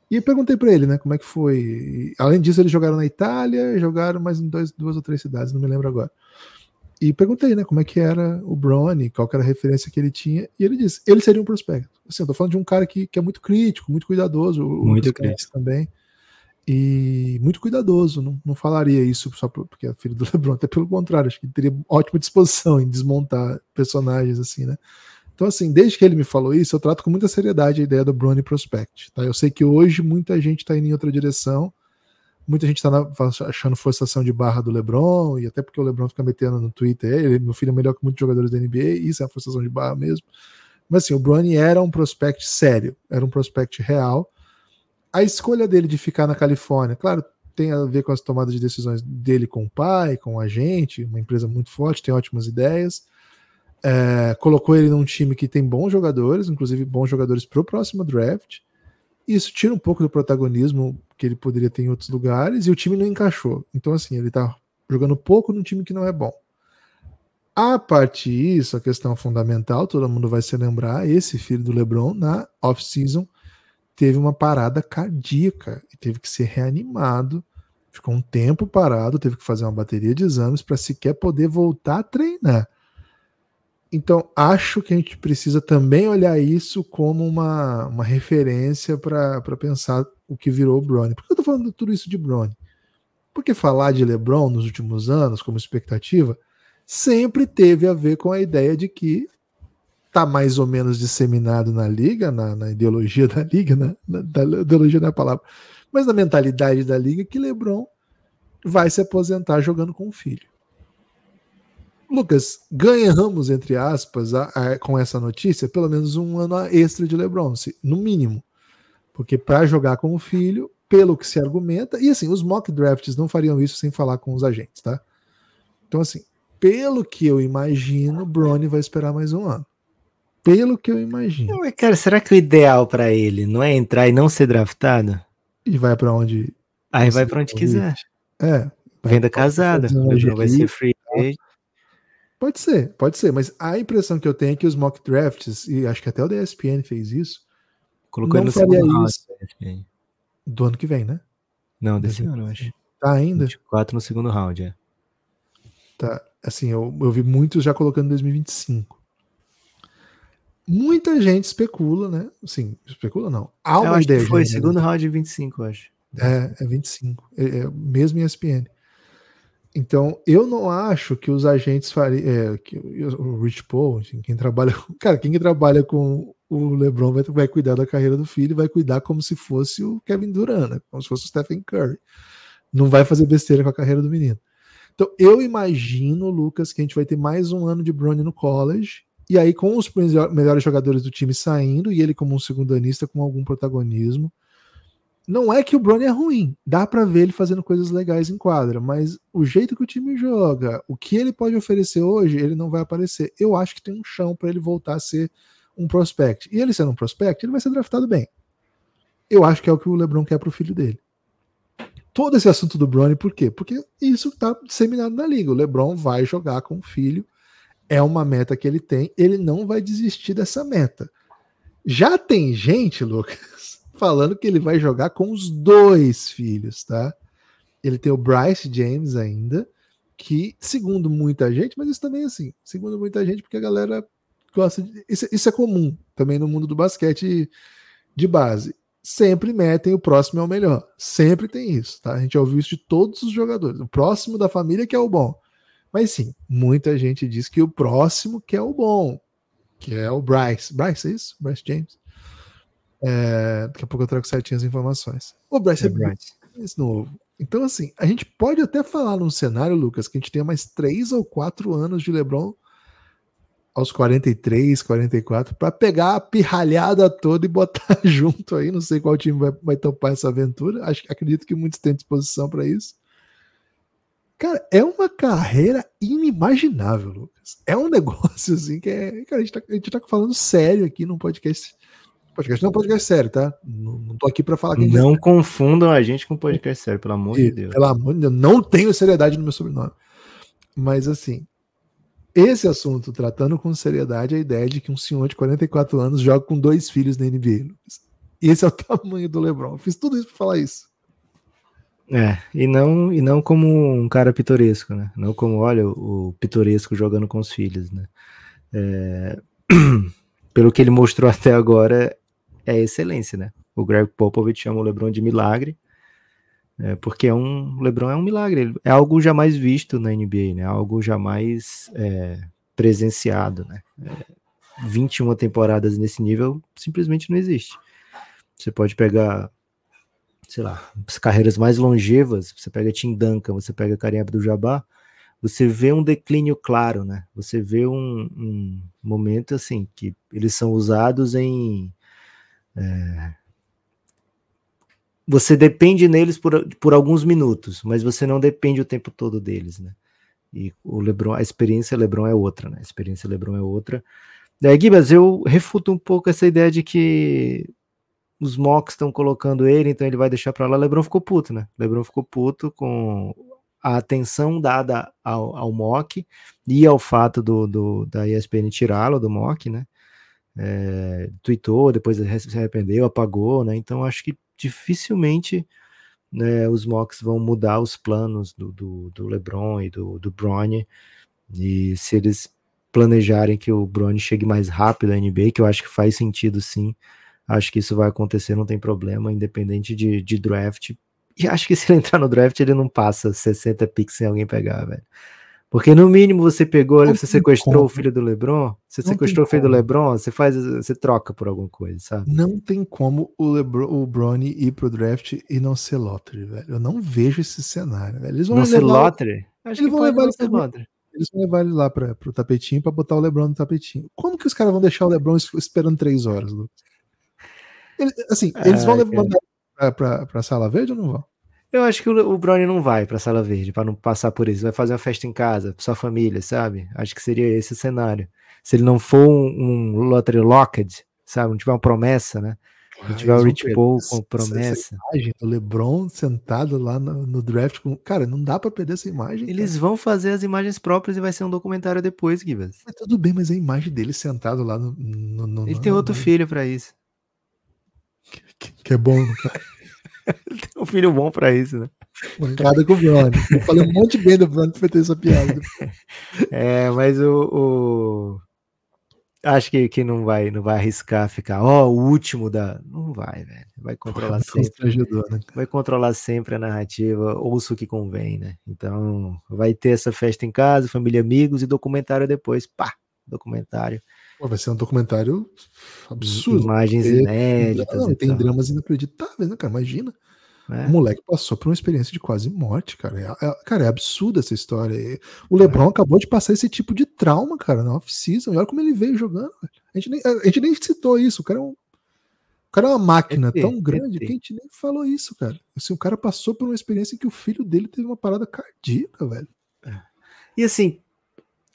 E perguntei para ele, né, como é que foi. E, além disso, eles jogaram na Itália, jogaram mais em dois, duas ou três cidades, não me lembro agora. E perguntei, né, como é que era o Brony, qual era a referência que ele tinha, e ele disse, ele seria um prospecto. Assim, eu tô falando de um cara que, que é muito crítico, muito cuidadoso, muito crítico também. E muito cuidadoso, não, não falaria isso só porque é filho do LeBron, até pelo contrário, acho que teria ótima disposição em desmontar personagens assim, né? Então, assim, desde que ele me falou isso, eu trato com muita seriedade a ideia do Brony Prospect. Tá? Eu sei que hoje muita gente está indo em outra direção, muita gente está achando forçação de barra do LeBron, e até porque o LeBron fica metendo no Twitter, ele, meu filho é melhor que muitos jogadores da NBA, isso é a forçação de barra mesmo. Mas assim, o Brony era um prospect sério, era um prospect real. A escolha dele de ficar na Califórnia, claro, tem a ver com as tomadas de decisões dele com o pai, com a gente, uma empresa muito forte, tem ótimas ideias é, colocou ele num time que tem bons jogadores, inclusive bons jogadores para o próximo draft. Isso tira um pouco do protagonismo que ele poderia ter em outros lugares e o time não encaixou. Então, assim, ele está jogando pouco num time que não é bom. A parte disso, a questão fundamental, todo mundo vai se lembrar, esse filho do LeBron, na off-season, teve uma parada cardíaca e teve que ser reanimado. Ficou um tempo parado, teve que fazer uma bateria de exames para sequer poder voltar a treinar. Então, acho que a gente precisa também olhar isso como uma, uma referência para pensar o que virou o Brony. Por que eu estou falando tudo isso de Brony? Porque falar de LeBron nos últimos anos, como expectativa, sempre teve a ver com a ideia de que tá mais ou menos disseminado na liga, na, na ideologia da liga, na, na, da ideologia não é palavra, mas na mentalidade da liga que LeBron vai se aposentar jogando com o filho. Lucas, ganhamos, entre aspas, a, a, com essa notícia, pelo menos um ano extra de LeBron, se, no mínimo. Porque para jogar com o filho, pelo que se argumenta, e assim, os mock drafts não fariam isso sem falar com os agentes, tá? Então, assim, pelo que eu imagino, Bronny vai esperar mais um ano. Pelo que eu imagino. Não, cara, será que o ideal para ele não é entrar e não ser draftado? E vai para onde? Aí vai para onde quiser. É. Venda casada. Vai ser free agent. Pode ser, pode ser, mas a impressão que eu tenho é que os mock drafts, e acho que até o DSPN fez isso, Colocou não faria isso do ano que vem, né? Não, desse ano, eu acho. Tá ainda? 24 no segundo round, é. Tá, assim, eu, eu vi muitos já colocando 2025. Muita gente especula, né? Sim, especula não. Há uma ideia. foi segundo round de 25, eu acho. É, é 25. É, é, mesmo em ESPN. Então, eu não acho que os agentes fariam. É, que o Rich Paul, quem trabalha. Cara, quem trabalha com o LeBron vai, vai cuidar da carreira do filho, vai cuidar como se fosse o Kevin Durant, né? como se fosse o Stephen Curry. Não vai fazer besteira com a carreira do menino. Então, eu imagino, Lucas, que a gente vai ter mais um ano de Bronny no college. E aí, com os melhores jogadores do time saindo, e ele como um segundanista com algum protagonismo não é que o Brony é ruim, dá para ver ele fazendo coisas legais em quadra, mas o jeito que o time joga, o que ele pode oferecer hoje, ele não vai aparecer. Eu acho que tem um chão para ele voltar a ser um prospect. E ele sendo um prospect, ele vai ser draftado bem. Eu acho que é o que o LeBron quer pro filho dele. Todo esse assunto do Brony, por quê? Porque isso tá disseminado na liga. O LeBron vai jogar com o filho, é uma meta que ele tem, ele não vai desistir dessa meta. Já tem gente, Lucas, falando que ele vai jogar com os dois filhos, tá? Ele tem o Bryce James ainda, que, segundo muita gente, mas isso também é assim, segundo muita gente, porque a galera gosta de. Isso, isso é comum também no mundo do basquete de base. Sempre metem o próximo é o melhor. Sempre tem isso, tá? A gente já ouviu isso de todos os jogadores. O próximo da família que é o bom. Mas sim, muita gente diz que o próximo que é o bom, que é o Bryce. Bryce, é isso? Bryce James. É, daqui a pouco eu trago certinho as informações. O Bryce é, é Bryce. novo. Então, assim, a gente pode até falar num cenário, Lucas, que a gente tenha mais três ou quatro anos de LeBron aos 43, 44, para pegar a pirralhada toda e botar junto aí. Não sei qual time vai, vai topar essa aventura. Acho, acredito que muitos têm disposição para isso. Cara, é uma carreira inimaginável, Lucas. É um negócio assim que é. Cara, a gente tá, a gente tá falando sério aqui num podcast Podcast não é um podcast sério, tá? Não, não tô aqui para falar que Não é confundam a gente com podcast sério, pelo amor e, de Deus. Pelo amor de Deus, não tenho seriedade no meu sobrenome. Mas assim, esse assunto, tratando com seriedade, a ideia de que um senhor de 44 anos joga com dois filhos na NBA. Esse é o tamanho do LeBron. Eu fiz tudo isso para falar isso. É, e não, e não como um cara pitoresco, né? Não como, olha, o, o pitoresco jogando com os filhos, né? É... Pelo que ele mostrou até agora, é excelência, né? O Greg Popovich chama o LeBron de milagre, é, porque é um, LeBron é um milagre, é algo jamais visto na NBA, né? Algo jamais é, presenciado, né? É, 21 temporadas nesse nível simplesmente não existe. Você pode pegar, sei lá, as carreiras mais longevas, você pega Tim Duncan, você pega Kareem Abdul-Jabbar, você vê um declínio claro, né? Você vê um, um momento assim que eles são usados em é... Você depende neles por, por alguns minutos, mas você não depende o tempo todo deles, né? E o LeBron, a experiência LeBron é outra, né? A experiência LeBron é outra. É, Gibas, eu refuto um pouco essa ideia de que os mocks estão colocando ele, então ele vai deixar para lá. LeBron ficou puto, né? LeBron ficou puto com a atenção dada ao, ao mock e ao fato do, do da ESPN tirá-lo do mock, né? É, tweetou, depois se arrependeu, apagou, né? Então acho que dificilmente né, os mocks vão mudar os planos do, do, do LeBron e do, do Bronny. E se eles planejarem que o Bronny chegue mais rápido à NBA, que eu acho que faz sentido sim, acho que isso vai acontecer, não tem problema, independente de, de draft. E acho que se ele entrar no draft, ele não passa 60 picks sem alguém pegar, velho. Porque no mínimo você pegou, Não você sequestrou como. o filho do LeBron, você Não sequestrou o filho do como. LeBron, você faz, você troca por alguma coisa, sabe? Não tem como o, Lebron, o Bronny ir pro draft e não ser lottery, velho. Eu não vejo esse cenário, velho. Eles vão Não ser levar, lottery? Acho eles que vão levar ele ser lottery. eles vão levar ele lá pra, pro tapetinho pra botar o LeBron no tapetinho. Como que os caras vão deixar o LeBron es- esperando três horas, Lucas? Ele- assim, eles vão levar pra, pra sala verde ou não vão? Eu acho que o, o Brony não vai pra Sala Verde, pra não passar por isso. Vai fazer uma festa em casa, pra sua família, sabe? Acho que seria esse o cenário. Se ele não for um, um lottery locked, sabe? Não tiver uma promessa, né? Não tiver o Rich Paul com promessa. Essa imagem do LeBron sentado lá no, no draft. Com... Cara, não dá pra perder essa imagem. Eles cara. vão fazer as imagens próprias e vai ser um documentário depois, Gibas. Mas tudo bem, mas a imagem dele sentado lá no. no, no- Ele tem outro filho pra isso. Que, que é bom, cara. Tem um filho bom pra isso, né? Mancada com o Bronny. Eu falei um monte bem do Bronny pra ter essa piada. É, mas o. o- Acho que, que não vai não vai arriscar ficar, ó, o último da. Não vai, velho. Vai controlar sempre. Constrangedor, né? vai controlar sempre a narrativa, ouça o que convém, né? Então, vai ter essa festa em casa, família, amigos e documentário depois. Pá, documentário. Pô, vai ser um documentário absurdo. Imagens inéditas. Não, tem tal, dramas inacreditáveis, né, cara? Imagina. né? O moleque passou por uma experiência de quase morte, cara. É, é- cara, é absurda essa história. O Lebron acabou de passar esse tipo de trauma, cara, na off-season. E olha como ele veio jogando. A gente, nem, a gente nem citou isso. O cara é, um, o cara é uma máquina tão grande que a gente nem falou isso, cara. Assim, o cara passou por uma experiência em que o filho dele teve uma parada cardíaca, velho. E assim,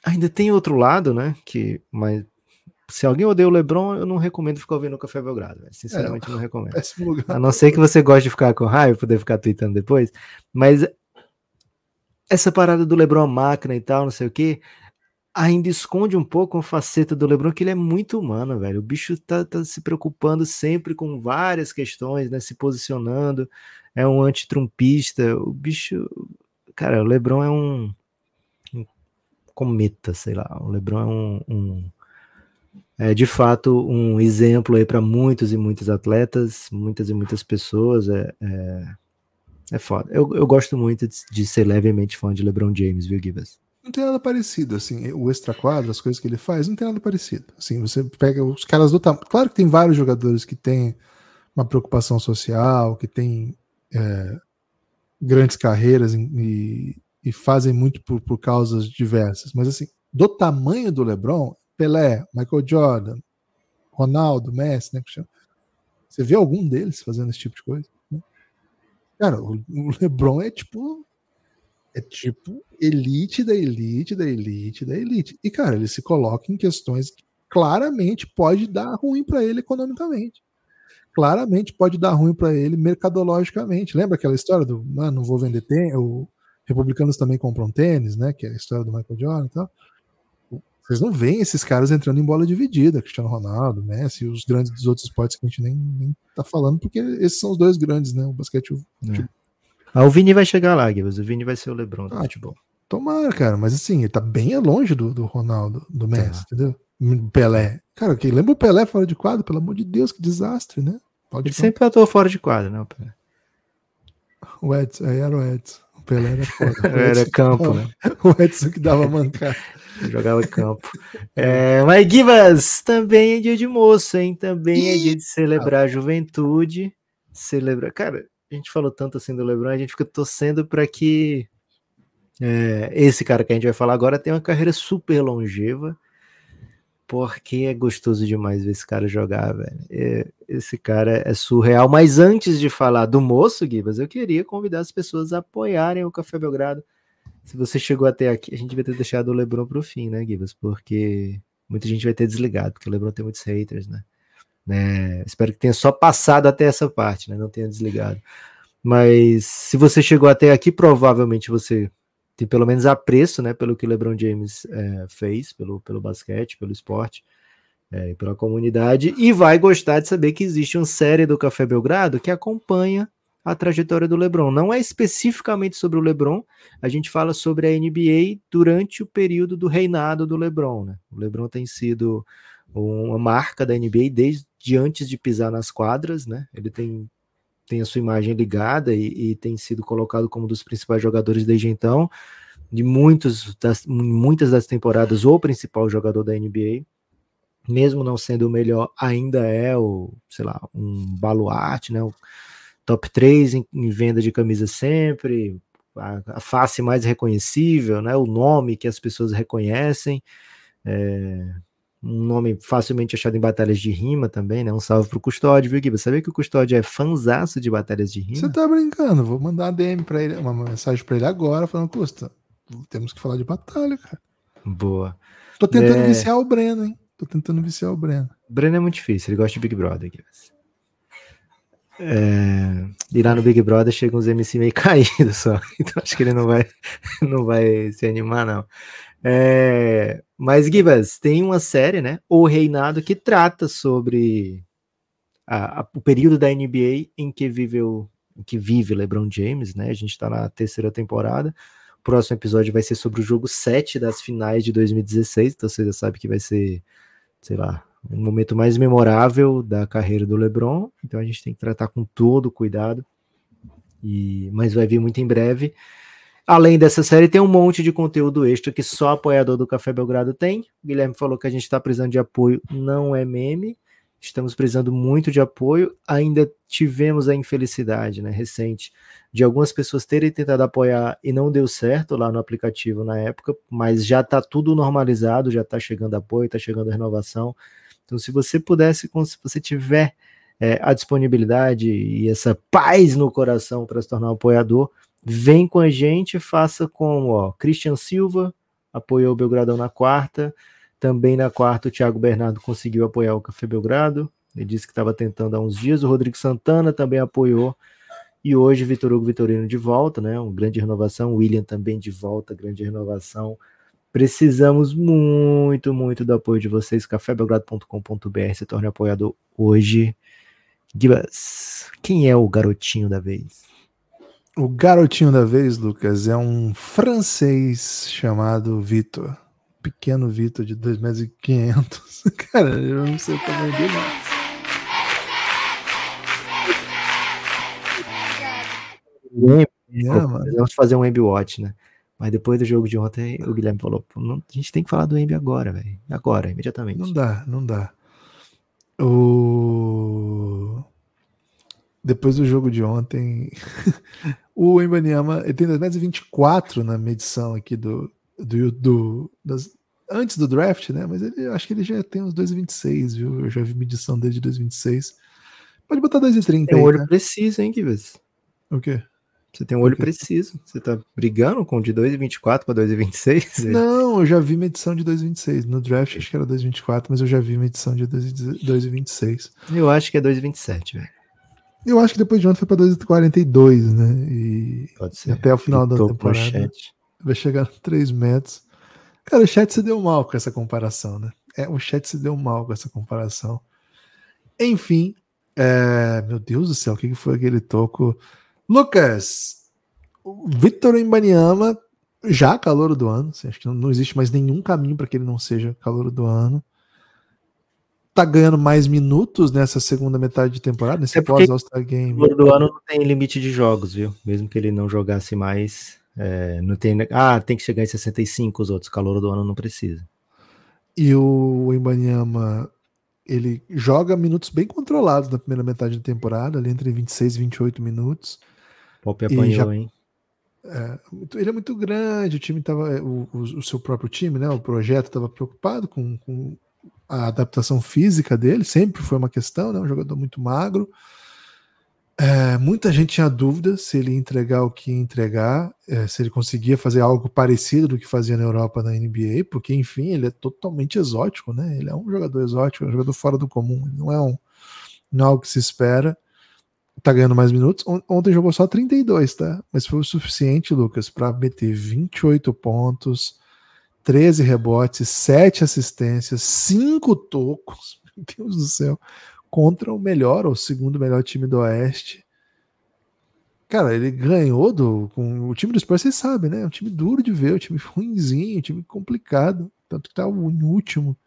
ainda tem outro lado, né? Que, mas se alguém odeia o LeBron, eu não recomendo ficar ouvindo o Café Belgrado, velho. Sinceramente, não recomendo. A não ser que você goste de ficar com raiva e poder ficar tweetando depois. Mas essa parada do Lebron máquina e tal, não sei o que, ainda esconde um pouco uma faceta do Lebron que ele é muito humano, velho. O bicho tá, tá se preocupando sempre com várias questões, né? Se posicionando, é um antitrumpista. O bicho. Cara, o Lebron é um, um cometa, sei lá. O Lebron é um. um- é de fato um exemplo aí para muitos e muitos atletas, muitas e muitas pessoas. É, é, é foda. Eu, eu gosto muito de, de ser levemente fã de LeBron James, viu, Gibas? Não tem nada parecido, assim, o extra quadro, as coisas que ele faz, não tem nada parecido. Assim, você pega os caras do tamanho. Claro que tem vários jogadores que têm uma preocupação social, que têm é, grandes carreiras e, e fazem muito por, por causas diversas. Mas assim, do tamanho do LeBron, Pelé, Michael Jordan, Ronaldo, Messi, né? Você vê algum deles fazendo esse tipo de coisa? né? Cara, o LeBron é tipo é tipo elite da elite da elite da elite. E, cara, ele se coloca em questões que claramente pode dar ruim para ele economicamente. Claramente pode dar ruim para ele mercadologicamente. Lembra aquela história do ah, não vou vender tênis? O republicanos também compram tênis, né? Que é a história do Michael Jordan e tal. Vocês não veem esses caras entrando em bola dividida, Cristiano Ronaldo, Messi, e os grandes dos outros esportes que a gente nem, nem tá falando, porque esses são os dois grandes, né? O basquete e o Ah, o Vini vai chegar lá, Gibas. O Vini vai ser o LeBron do Ah, futebol. Tomara, cara, mas assim, ele tá bem longe do, do Ronaldo, do Messi, Tá. entendeu? Pelé. Cara, quem lembra o Pelé fora de quadro? Pelo amor de Deus, que desastre, né? Pode Ele falar. sempre atuou fora de quadra, né? o Pelé? O Edson, aí era o Edson. Pelé era foda. Era campo, dava- né? O Edson que dava mancar. Jogava campo. É, mas Gibas, também é dia de moço, hein? Também é dia de celebrar a juventude. Celebrar. Cara, a gente falou tanto assim do Lebron, a gente fica torcendo para que é, esse cara que a gente vai falar agora tenha uma carreira super longeva. Porque é gostoso demais ver esse cara jogar, velho. É, esse cara é surreal. Mas antes de falar do moço, Gibas, eu queria convidar as pessoas a apoiarem o Café Belgrado. Se você chegou até aqui, a gente vai ter deixado o Lebron pro fim, né, Gibas? Porque muita gente vai ter desligado, porque o Lebron tem muitos haters, né? Né, Espero que tenha só passado até essa parte, né? Não tenha desligado. Mas se você chegou até aqui, provavelmente você tem pelo menos apreço, né, pelo que o LeBron James é, fez, pelo, pelo basquete, pelo esporte, é, e pela comunidade, e vai gostar de saber que existe uma série do Café Belgrado que acompanha a trajetória do LeBron. Não é especificamente sobre o LeBron, a gente fala sobre a NBA durante o período do reinado do LeBron. Né? O LeBron tem sido uma marca da NBA desde antes de pisar nas quadras, né? Ele tem, tem a sua imagem ligada e, e tem sido colocado como um dos principais jogadores desde então. de muitos das, muitas das temporadas o principal jogador da NBA, mesmo não sendo o melhor, ainda é o, sei lá, um baluarte, né? O top 3 em, em venda de camisa sempre, a, a, face mais reconhecível, né? O nome que as pessoas reconhecem. É, um nome facilmente achado em batalhas de rima também, né? Um salve pro Custódio, viu, Guiba? Sabia que o Custódio é fanzaço de batalhas de rima? Você tá brincando, vou mandar uma DM pra ele, uma mensagem pra ele agora, falando, Custa, temos que falar de batalha, cara. Boa. Tô tentando é... viciar o Breno, hein? Tô tentando viciar o Breno. Breno é muito difícil, ele gosta de Big Brother, Guiba. É... E lá no Big Brother chegam uns MC meio caídos só. Então acho que ele não vai, não vai se animar, não. É, mas, Gibas, tem uma série, né? O Reinado, que trata sobre a, a, o período da NBA em que viveu, em que vive LeBron James, né? A gente tá na terceira temporada. O próximo episódio vai ser sobre o jogo 7 das finais de 2016, então você já sabe que vai ser, sei lá, um momento mais memorável da carreira do LeBron. Então a gente tem que tratar com todo cuidado. E, mas vai vir muito em breve. Além dessa série, tem um monte de conteúdo extra que só apoiador do Café Belgrado tem. O Guilherme falou que a gente está precisando de apoio, não é meme. Estamos precisando muito de apoio. Ainda tivemos a infelicidade né, recente de algumas pessoas terem tentado apoiar e não deu certo lá no aplicativo na época, mas já está tudo normalizado, já está chegando apoio, está chegando renovação. Então, se você pudesse, se você tiver é, a disponibilidade e essa paz no coração para se tornar um apoiador, Vem com a gente, faça como, ó, Christian Silva apoiou o Belgradão na quarta, também na quarta o Thiago Bernardo conseguiu apoiar o Café Belgrado, ele disse que estava tentando há uns dias, o Rodrigo Santana também apoiou, e hoje Vitor Hugo Vitorino de volta, né, uma grande renovação, o William também de volta, grande renovação, precisamos muito, muito do apoio de vocês, cafébelgrado.com.br, se torne apoiador hoje. Gibas, quem é o garotinho da vez? O garotinho da vez, Lucas, é um francês chamado Vitor. Pequeno Vitor de 2,5 metros e Cara, eu não sei o tamanho dele. Vamos fazer um Embi Watch, né? Mas depois do jogo de ontem, o Guilherme falou: a gente tem que falar do Embi agora, velho. Agora, imediatamente. Não dá, não dá. O depois do jogo de ontem, o Embanyama, ele tem 2,24 na medição aqui do, do, do das, antes do draft, né? Mas ele acho que ele já tem uns 2,26, viu? Eu já vi medição dele de 2,26. Pode botar 2,30 Tem um olho né? preciso, hein, Gibbs? O quê? Você tem um olho preciso. Você tá brigando com de 2,24 para 2,26? Não, eu já vi medição de 2,26. No draft acho que era 2,24, mas eu já vi medição de 2,26. Eu acho que é 2,27, velho. Eu acho que depois de ontem foi para 2,42, né? E Pode ser. até o final da temporada vai chegar a 3 metros. Cara, o chat se deu mal com essa comparação, né? É, o chat se deu mal com essa comparação. Enfim, é... meu Deus do céu, o que foi aquele toco? Lucas, o Victor Embanyama, já calor do ano, assim, acho que não, não existe mais nenhum caminho para que ele não seja calor do ano tá ganhando mais minutos nessa segunda metade de temporada, nesse é pós All-Star Game. O do ano não tem limite de jogos, viu? Mesmo que ele não jogasse mais, é, não tem. Ah, tem que chegar em 65 os outros. Calor do ano não precisa. E o Ibanyama, ele joga minutos bem controlados na primeira metade da temporada, ali entre 26 e 28 minutos. Pop apanhou, já, hein? É, ele é muito grande, o time tava. O, o, o seu próprio time, né? O projeto estava preocupado com, com a adaptação física dele, sempre foi uma questão, né? Um jogador muito magro. É, muita gente tinha dúvida se ele entregar o que entregar, é, se ele conseguia fazer algo parecido do que fazia na Europa na NBA, porque enfim, ele é totalmente exótico, né? Ele é um jogador exótico, é um jogador fora do comum, não é um não é algo que se espera. Tá ganhando mais minutos. Ontem jogou só 32, tá? Mas foi o suficiente, Lucas, para meter 28 pontos, 13 rebotes, 7 assistências, 5 tocos, meu Deus do céu, contra o melhor, ou segundo melhor time do Oeste. Cara, ele ganhou do. Com, o time do Spurs, vocês sabem, né? É um time duro de ver, um time ruimzinho, um time complicado. Tanto que tá o último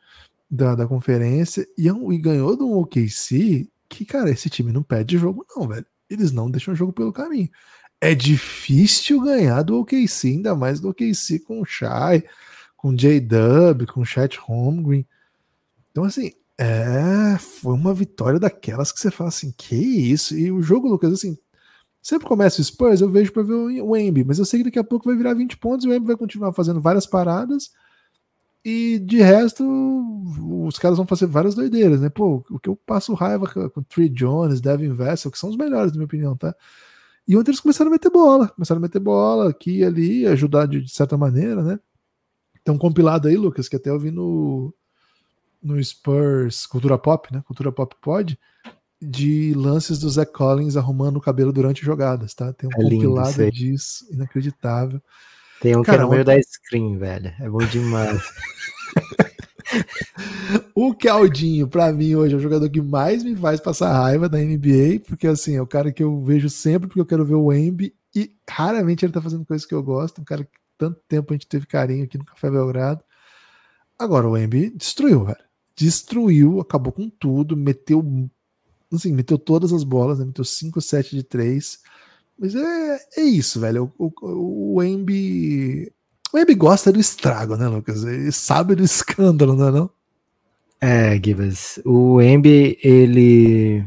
da, da conferência. E, é e ganhou do OKC, que, cara, esse time não perde jogo, não, velho. Eles não deixam o jogo pelo caminho. é difícil ganhar do OKC, ainda mais do OKC com o Shai, com J-Dub, com o Chat Holmgren. Então, assim, é, foi uma vitória daquelas que você fala assim, que isso? E o jogo, Lucas, assim, sempre começa o Spurs, eu vejo para ver o Embi, mas eu sei que daqui a pouco vai virar 20 pontos e o Embi vai continuar fazendo várias paradas e de resto, os caras vão fazer várias doideiras, né? Pô, o que eu passo raiva com Tree Jones, Devin Vessel, que são os melhores, na minha opinião, tá? E ontem eles começaram a meter bola, começaram a meter bola aqui e ali, ajudar de, de certa maneira, né? Tem um compilado aí, Lucas, que até eu vi no, no Spurs Cultura Pop, né? Cultura Pop Pod, de lances do Zach Collins arrumando o cabelo durante jogadas, tá? Tem um é compilado disso, inacreditável. Tem um Cara, que é no meio da screen, velho. É bom demais. o Caldinho, para mim, hoje é o jogador que mais me faz passar raiva da NBA, porque assim, é o cara que eu vejo sempre porque eu quero ver o Embi e raramente ele tá fazendo coisas que eu gosto. Um cara que tanto tempo a gente teve carinho aqui no Café Belgrado. Agora o Embi destruiu, velho. Destruiu, acabou com tudo, meteu assim, meteu todas as bolas, né? meteu 5, 7 de 3 mas é, é isso, velho. O, o, o Embi. O Embi gosta do estrago, né, Lucas? Ele sabe do escândalo, não é? Não? É, Gibas. O Embi, ele.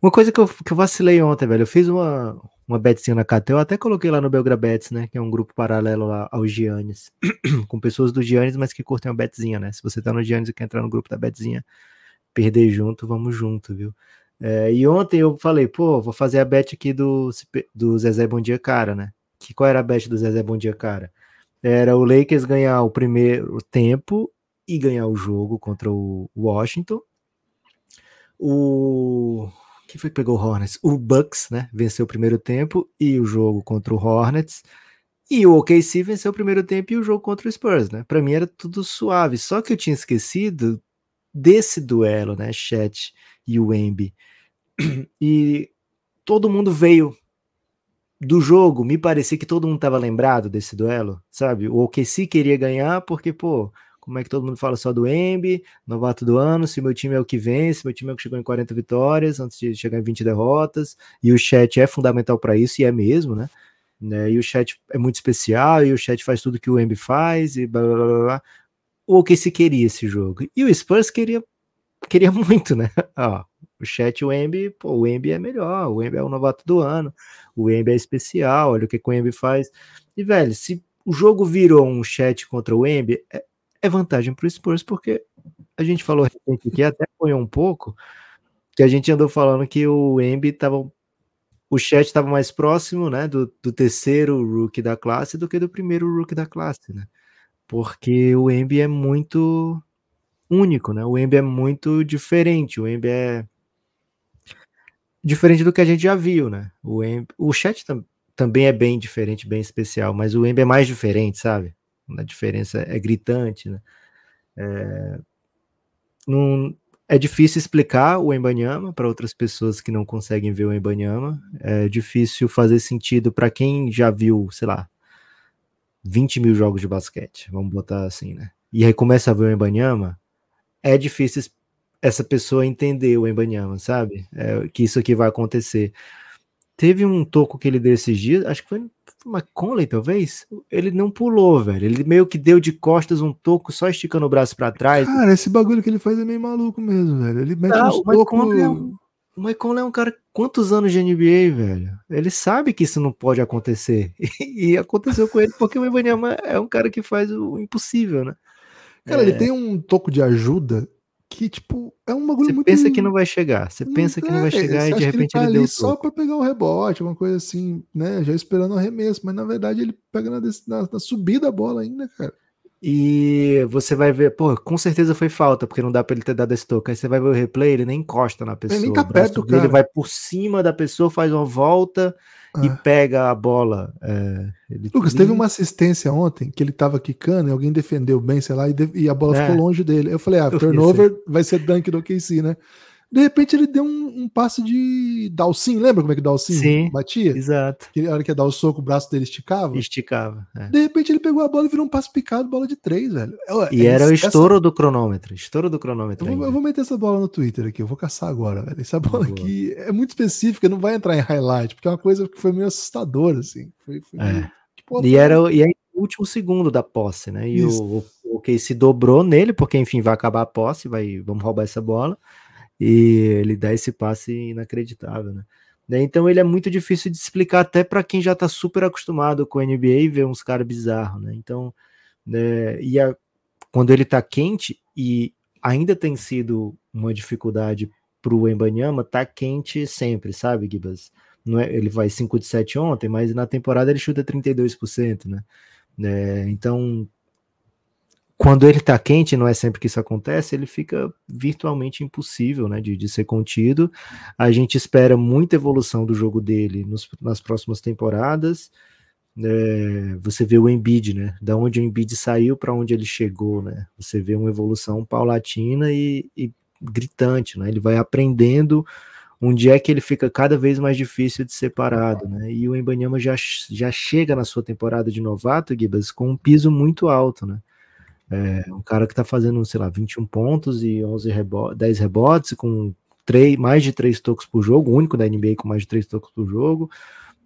Uma coisa que eu, que eu vacilei ontem, velho. Eu fiz uma, uma betzinha na KT, eu até coloquei lá no Belgra Bets, né? Que é um grupo paralelo lá ao Giannis. com pessoas do Giannis, mas que curtem a betzinha, né? Se você tá no Giannis e quer entrar no grupo da betzinha, perder junto, vamos junto, viu? É, e ontem eu falei, pô, vou fazer a bet aqui do, do Zezé Bom Dia Cara, né? Que, qual era a bet do Zezé Bom Dia Cara? Era o Lakers ganhar o primeiro tempo e ganhar o jogo contra o Washington. O que foi que pegou o Hornets? O Bucks, né? Venceu o primeiro tempo e o jogo contra o Hornets. E o OKC venceu o primeiro tempo e o jogo contra o Spurs, né? Para mim era tudo suave. Só que eu tinha esquecido desse duelo, né? Chat e o Embi e todo mundo veio do jogo, me parecia que todo mundo estava lembrado desse duelo, sabe? O OKC queria ganhar porque, pô, como é que todo mundo fala só do Embi, novato do ano, se meu time é o que vence, meu time é o que chegou em 40 vitórias antes de chegar em 20 derrotas, e o chat é fundamental para isso, e é mesmo, né? né? E o chat é muito especial, e o chat faz tudo que o Embi faz, e blá blá blá blá. O OKC queria esse jogo, e o Spurs queria, queria muito, né? Ó, o chat, o Embi, pô, o Embi é melhor, o Embi é o novato do ano, o Embi é especial, olha o que, que o Embi faz. E, velho, se o jogo virou um chat contra o Embi, é, é vantagem pro Spurs, porque a gente falou aqui, até apoiou um pouco, que a gente andou falando que o Embi tava o chat estava mais próximo, né, do, do, terceiro rookie da classe do que do primeiro rookie da classe, né? Porque o Embi é muito único, né? O Embi é muito diferente, o Embi é diferente do que a gente já viu, né? O, Emb... o chat tam... também é bem diferente, bem especial, mas o Emb é mais diferente, sabe? A diferença é gritante, né? É, é difícil explicar o Embanyama para outras pessoas que não conseguem ver o Embanyama. É difícil fazer sentido para quem já viu, sei lá, 20 mil jogos de basquete, vamos botar assim, né? E aí começa a ver o Embanyama, é difícil essa pessoa entender o Embanyama, sabe? É, que isso aqui vai acontecer. Teve um toco que ele deu esses dias, acho que foi McConley, talvez. Ele não pulou, velho. Ele meio que deu de costas um toco só esticando o braço para trás. Cara, esse bagulho que ele faz é meio maluco mesmo, velho. Ele mete ah, uns tocos. É um, o Michael é um cara quantos anos de NBA, velho? Ele sabe que isso não pode acontecer. E, aconteceu com ele porque o Ibanyama é um cara que faz o impossível, né? Cara, é... ele tem um toco de ajuda que, tipo, é um bagulho você muito. Você pensa que não vai chegar, você pensa que não vai é, chegar e de repente ele, tá ele deu. só para pegar o rebote, alguma coisa assim, né? Já esperando o arremesso, mas na verdade ele pega na, na, na subida a bola ainda, cara. E você vai ver, pô, com certeza foi falta, porque não dá para ele ter dado esse toque. Aí você vai ver o replay, ele nem encosta na pessoa. Ele nem tá perto, cara. Ele vai por cima da pessoa, faz uma volta e ah. pega a bola. É, ele... Lucas, teve uma assistência ontem que ele tava quicando e alguém defendeu bem, sei lá, e, de... e a bola é. ficou longe dele. Eu falei, ah, turnover vai ser dunk do KC, né? De repente ele deu um, um passe de Dalcin, lembra como é que o Dalcin Sim, batia? Exato. Que a hora que ia dar o soco, o braço dele esticava. Esticava. é. De repente ele pegou a bola e virou um passe picado, bola de três, velho. É, E é, era o essa- estouro do cronômetro. Estouro do Eu cronômetro. vou, ainda. eu vou meter essa bola no Twitter aqui, eu vou caçar agora, velho. Essa bola Boa. aqui é muito específica, não vai entrar em highlight, porque é uma coisa que foi meio assustadora, assim. Foi, foi É. meio- porra E era o- e aí, o último segundo da posse, né? E Isso. o, o, o Casey dobrou nele, porque enfim, vai acabar a posse, vai, vamos roubar essa bola. E ele dá esse passe inacreditável, né? Daí, Então ele é muito difícil de explicar até para quem já tá super acostumado com a NBA e vê uns caras bizarros, né? Então, né, e a- quando ele tá quente e ainda tem sido uma dificuldade pro Embanyama, tá quente sempre, sabe, Gibas? Não é, ele vai 5 de 7 ontem, mas na temporada ele chuta 32%, né? É, então, quando ele tá quente, não é sempre que isso acontece, ele fica virtualmente impossível, né, de, de ser contido. A gente espera muita evolução do jogo dele nos- nas próximas temporadas. É, você vê o Embiid, né? Da onde o Embiid saiu para onde ele chegou, né? Você vê uma evolução paulatina e, e gritante, né? Ele vai aprendendo onde é que ele fica cada vez mais difícil de ser parado, né? E o Embanyama já, já chega na sua temporada de novato, Gibas, com um piso muito alto, né? É um cara que tá fazendo, sei lá, 21 pontos e 11 rebo 10 rebotes, com três, mais de 3 tocos por jogo, o único da NBA com mais de 3 tocos por jogo,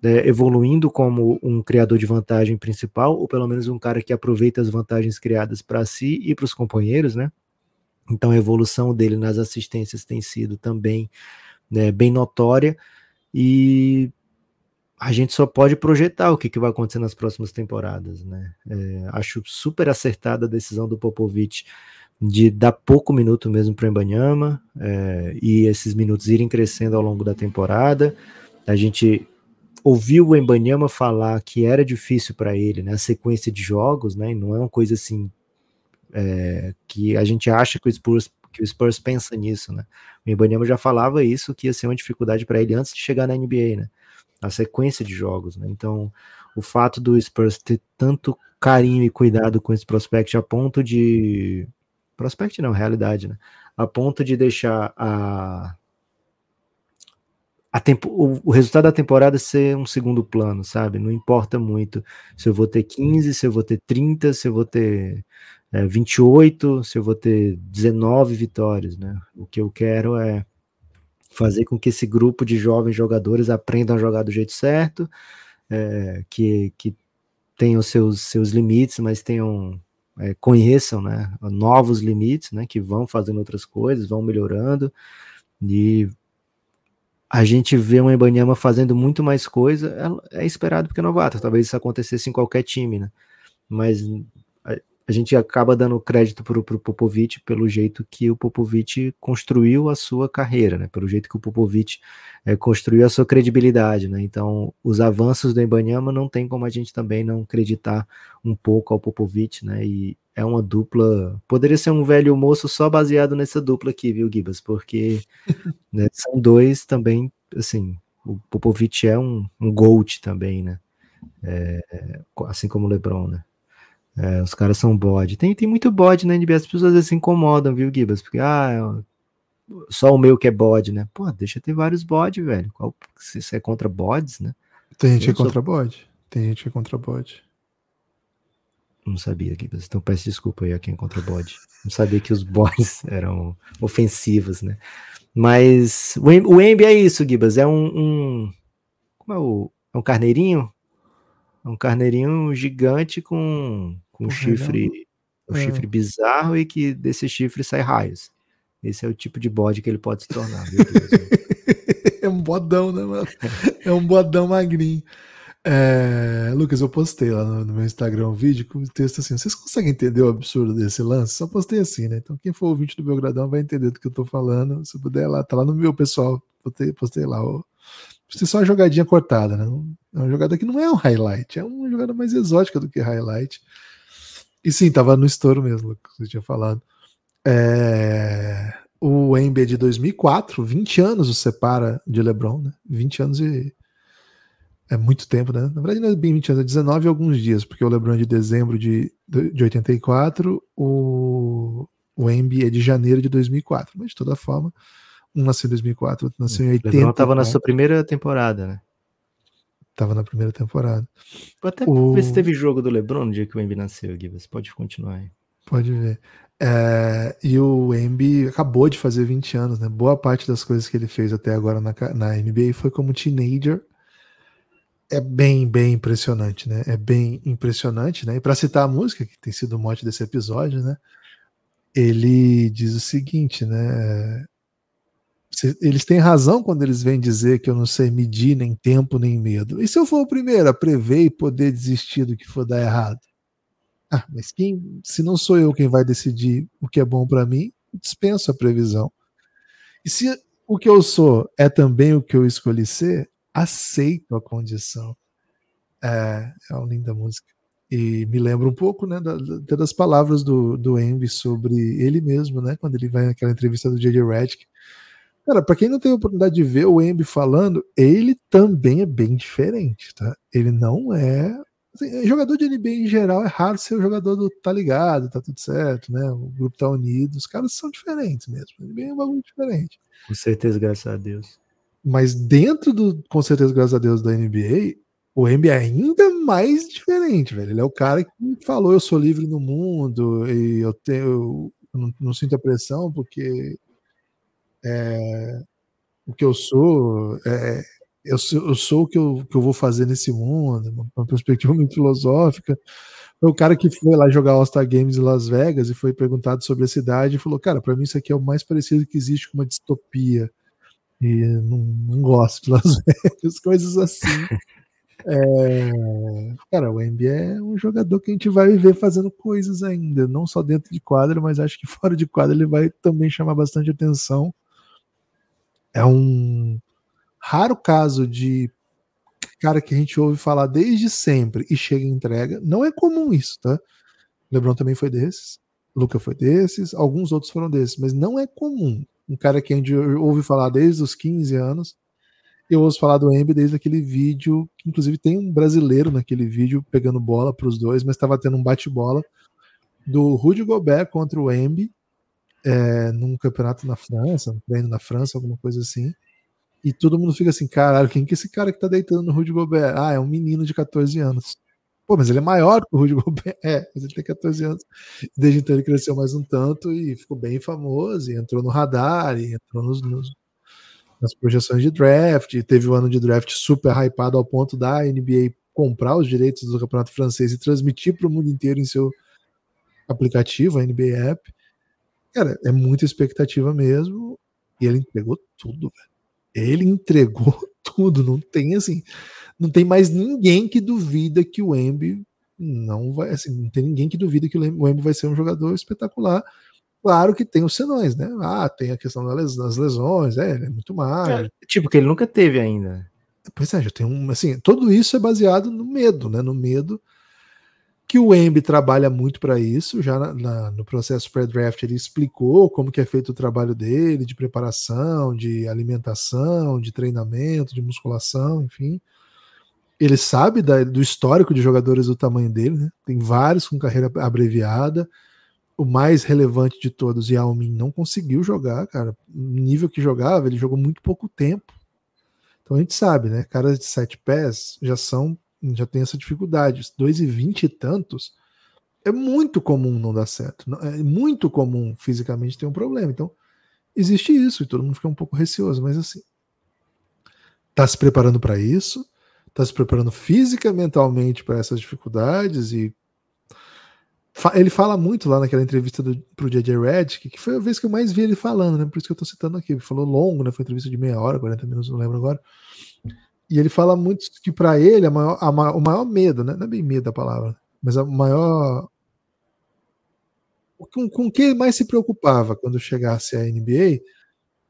é, evoluindo como um criador de vantagem principal, ou pelo menos um cara que aproveita as vantagens criadas para si e para os companheiros, né? Então a evolução dele nas assistências tem sido também né, bem notória e a gente só pode projetar o que, que vai acontecer nas próximas temporadas, né? É, acho super acertada a decisão do Popovich de dar pouco minuto mesmo para o Embanyama é, e esses minutos irem crescendo ao longo da temporada. A gente ouviu o Embanyama falar que era difícil para ele, né? A sequência de jogos, né? E não é uma coisa assim é, que a gente acha que o Spurs que o Spurs pensa nisso, né? O Ibanyama já falava isso que ia ser uma dificuldade para ele antes de chegar na NBA, né? A sequência de jogos, né? Então, o fato do Spurs ter tanto carinho e cuidado com esse prospect a ponto de prospect não, realidade, né? A ponto de deixar a a tempo, o, resultado da temporada ser um segundo plano, sabe? Não importa muito se eu vou ter 15, se eu vou ter 30, se eu vou ter é, 28, se eu vou ter 19 vitórias, né? O que eu quero é fazer com que esse grupo de jovens jogadores aprendam a jogar do jeito certo, é, que, que tenham seus, seus limites, mas tenham é, conheçam, né? Novos limites, né? Que vão fazendo outras coisas, vão melhorando e a gente vê um Embanyama fazendo muito mais coisa, é, é esperado porque é novato, talvez isso acontecesse em qualquer time, né? Mas a, gente acaba dando crédito para o Popovich pelo jeito que o Popovich construiu a sua carreira, né? Pelo jeito que o Popovich é, construiu a sua credibilidade, né? Então, os avanços do Embanyama não tem como a gente também não acreditar um pouco ao Popovich, né? E é uma dupla. Poderia ser um velho moço só baseado nessa dupla aqui, viu, Gibas? Porque né, são dois também, assim. O Popovich é um, um GOAT também, né? É, assim como o LeBron, né? É, os caras são bode. Tem, tem muito bode na NBA, as pessoas às vezes se incomodam, viu, Gibas? Porque, ah, só o meu que é bode, né? Pô, deixa ter vários bode, velho. Qual, se você é contra bodes, né? Tem gente que é contra bode. Tem gente que é contra bode. Não sabia, Gibas. Então peço desculpa aí a quem é contra bode. Não sabia que os bodes eram ofensivos, né? Mas o, o Embi é isso, Gibas. É um, um. Como é o. É um carneirinho? É um carneirinho gigante com, com um chifre. Um é. chifre bizarro e que desse chifre sai raios. Esse é o tipo de bode que ele pode se tornar, Gibas? é um bodão, né, mano? É um bodão magrinho. É, Lucas, eu postei lá no, no, meu Instagram um vídeo com o texto assim: vocês conseguem entender o absurdo desse lance? Só postei assim, né? Então, quem for ouvinte do Belgradão vai entender do que eu tô falando. Se puder, lá, tá lá no meu pessoal. Postei, postei lá. Ó. Postei só uma jogadinha cortada, né? É uma jogada que não é um highlight, é uma jogada mais exótica do que highlight. E sim, tava no estouro mesmo, Lucas, você tinha falado. É, o Embiid é de 2004, 20 anos o separa de LeBron, né? 20 anos e é muito tempo, né? Na verdade, não é bem 20 anos, é 19 e alguns dias, porque o LeBron é de dezembro de, de 84, o, o Embiid é de janeiro de 2004. Mas, de toda forma, Um nasceu em 2004, outro nasceu em 80. LeBron tava na sua primeira temporada, né? Tava na primeira temporada. Vou até O- ver se teve jogo do LeBron no dia que o Embi nasceu, Gui. Você pode continuar aí. Pode ver. É, e o Embi acabou de fazer 20 anos, né? Boa parte das coisas que ele fez até agora na, na NBA foi como teenager. É bem, bem impressionante, né? É bem impressionante, né? E para citar a música, que tem sido o mote desse episódio, né? Ele diz o seguinte, né? Eles têm razão quando eles vêm dizer que eu não sei medir nem tempo nem medo. E se eu for o primeiro a prever e poder desistir do que for dar errado? Ah, mas quem, se não sou eu quem vai decidir o que é bom para mim, dispenso a previsão. E se o que eu sou é também o que eu escolhi ser, aceito a condição. É, é uma linda música. E me lembra um pouco, né, da- da- das palavras do, do Envy sobre ele mesmo, né, quando ele vai naquela entrevista do J.J. Redick. Cara, pra quem não teve a oportunidade de ver o Embi falando, ele também é bem diferente, tá? Ele não é. assim, jogador de NBA em geral é raro ser o jogador do tá ligado, tá tudo certo, né? O grupo tá unido, os caras são diferentes mesmo. O NBA é um bagulho diferente. Com certeza, graças a Deus. Mas dentro do, com certeza, graças a Deus, da NBA, o Embi é ainda mais diferente, velho. Ele é o cara que falou: eu sou livre no mundo e eu tenho. Eu não, não sinto a pressão porque é, o que eu sou é, eu sou, eu sou o que eu, que eu vou fazer nesse mundo, uma, perspectiva muito filosófica. Foi o cara que foi lá jogar All-Star Games em Las Vegas e foi perguntado sobre a cidade e falou: Cara, para mim isso aqui é o mais parecido que existe com uma distopia. E não, não gosto de Las Vegas, coisas assim. É, cara, o NBA é um jogador que a gente vai ver fazendo coisas ainda, não só dentro de quadra, mas acho que fora de quadra ele vai também chamar bastante atenção. É um raro caso de cara que a gente ouve falar desde sempre e chega e entrega. Não é comum isso, tá? LeBron também foi desses, Luca foi desses, alguns outros foram desses, mas não é comum. Um cara que a gente ouve falar desde os 15 anos. Eu ouço falar do Embi desde aquele vídeo, que inclusive tem um brasileiro naquele vídeo pegando bola para os dois, mas estava tendo um bate-bola do Rudy Gobert contra o Embi é, num campeonato na França, um treino na França, alguma coisa assim. E todo mundo fica assim, caralho, quem que é esse cara que tá deitando no Rudy Gobert? Ah, é um menino de 14 anos. Pô, mas ele é maior que o Rudy Gobert. É, mas ele tem 14 anos. Desde então ele cresceu mais um tanto e ficou bem famoso, e entrou no radar, e entrou nos, nos, nas projeções de draft, teve o um ano de draft super hypado ao ponto da NBA comprar os direitos do campeonato francês e transmitir para o mundo inteiro em seu aplicativo, a NBA App. Cara, é muita expectativa mesmo, e ele entregou tudo, velho ele entregou tudo, não tem assim, não tem mais ninguém que duvida que o Embi não vai, assim, não tem ninguém que duvida que o Embi vai ser um jogador espetacular. Claro que tem os senões, né? Ah, tem a questão das lesões, é, ele é muito mais. É, tipo, que ele nunca teve ainda. Pois é, já tem um, assim, tudo isso é baseado no medo, né? No medo que o Embi trabalha muito para isso, já na, na, no processo pré-draft ele explicou como que é feito o trabalho dele, de preparação, de alimentação, de treinamento, de musculação, enfim. Ele sabe da, do histórico de jogadores do tamanho dele, né? Tem vários com carreira abreviada. O mais relevante de todos, Yao Ming, não conseguiu jogar, cara. No nível que jogava, ele jogou muito pouco tempo. Então a gente sabe, né? Caras de sete pés já são já tem essa dificuldade. 2 e 20 e tantos é muito comum não dar certo. É muito comum fisicamente ter um problema. Então, existe isso e todo mundo fica um pouco receoso, mas assim, tá se preparando para isso, tá se preparando física, mentalmente para essas dificuldades e ele fala muito lá naquela entrevista do, pro JJ Redick, que foi a vez que eu mais vi ele falando, né? Por isso que eu tô citando aqui. Ele falou longo, né? Foi entrevista de meia hora, 40 minutos, não lembro agora. E ele fala muito que para ele a maior, a maior, o maior medo, né? não é bem medo a palavra, mas a maior. Com, com o que ele mais se preocupava quando chegasse à NBA,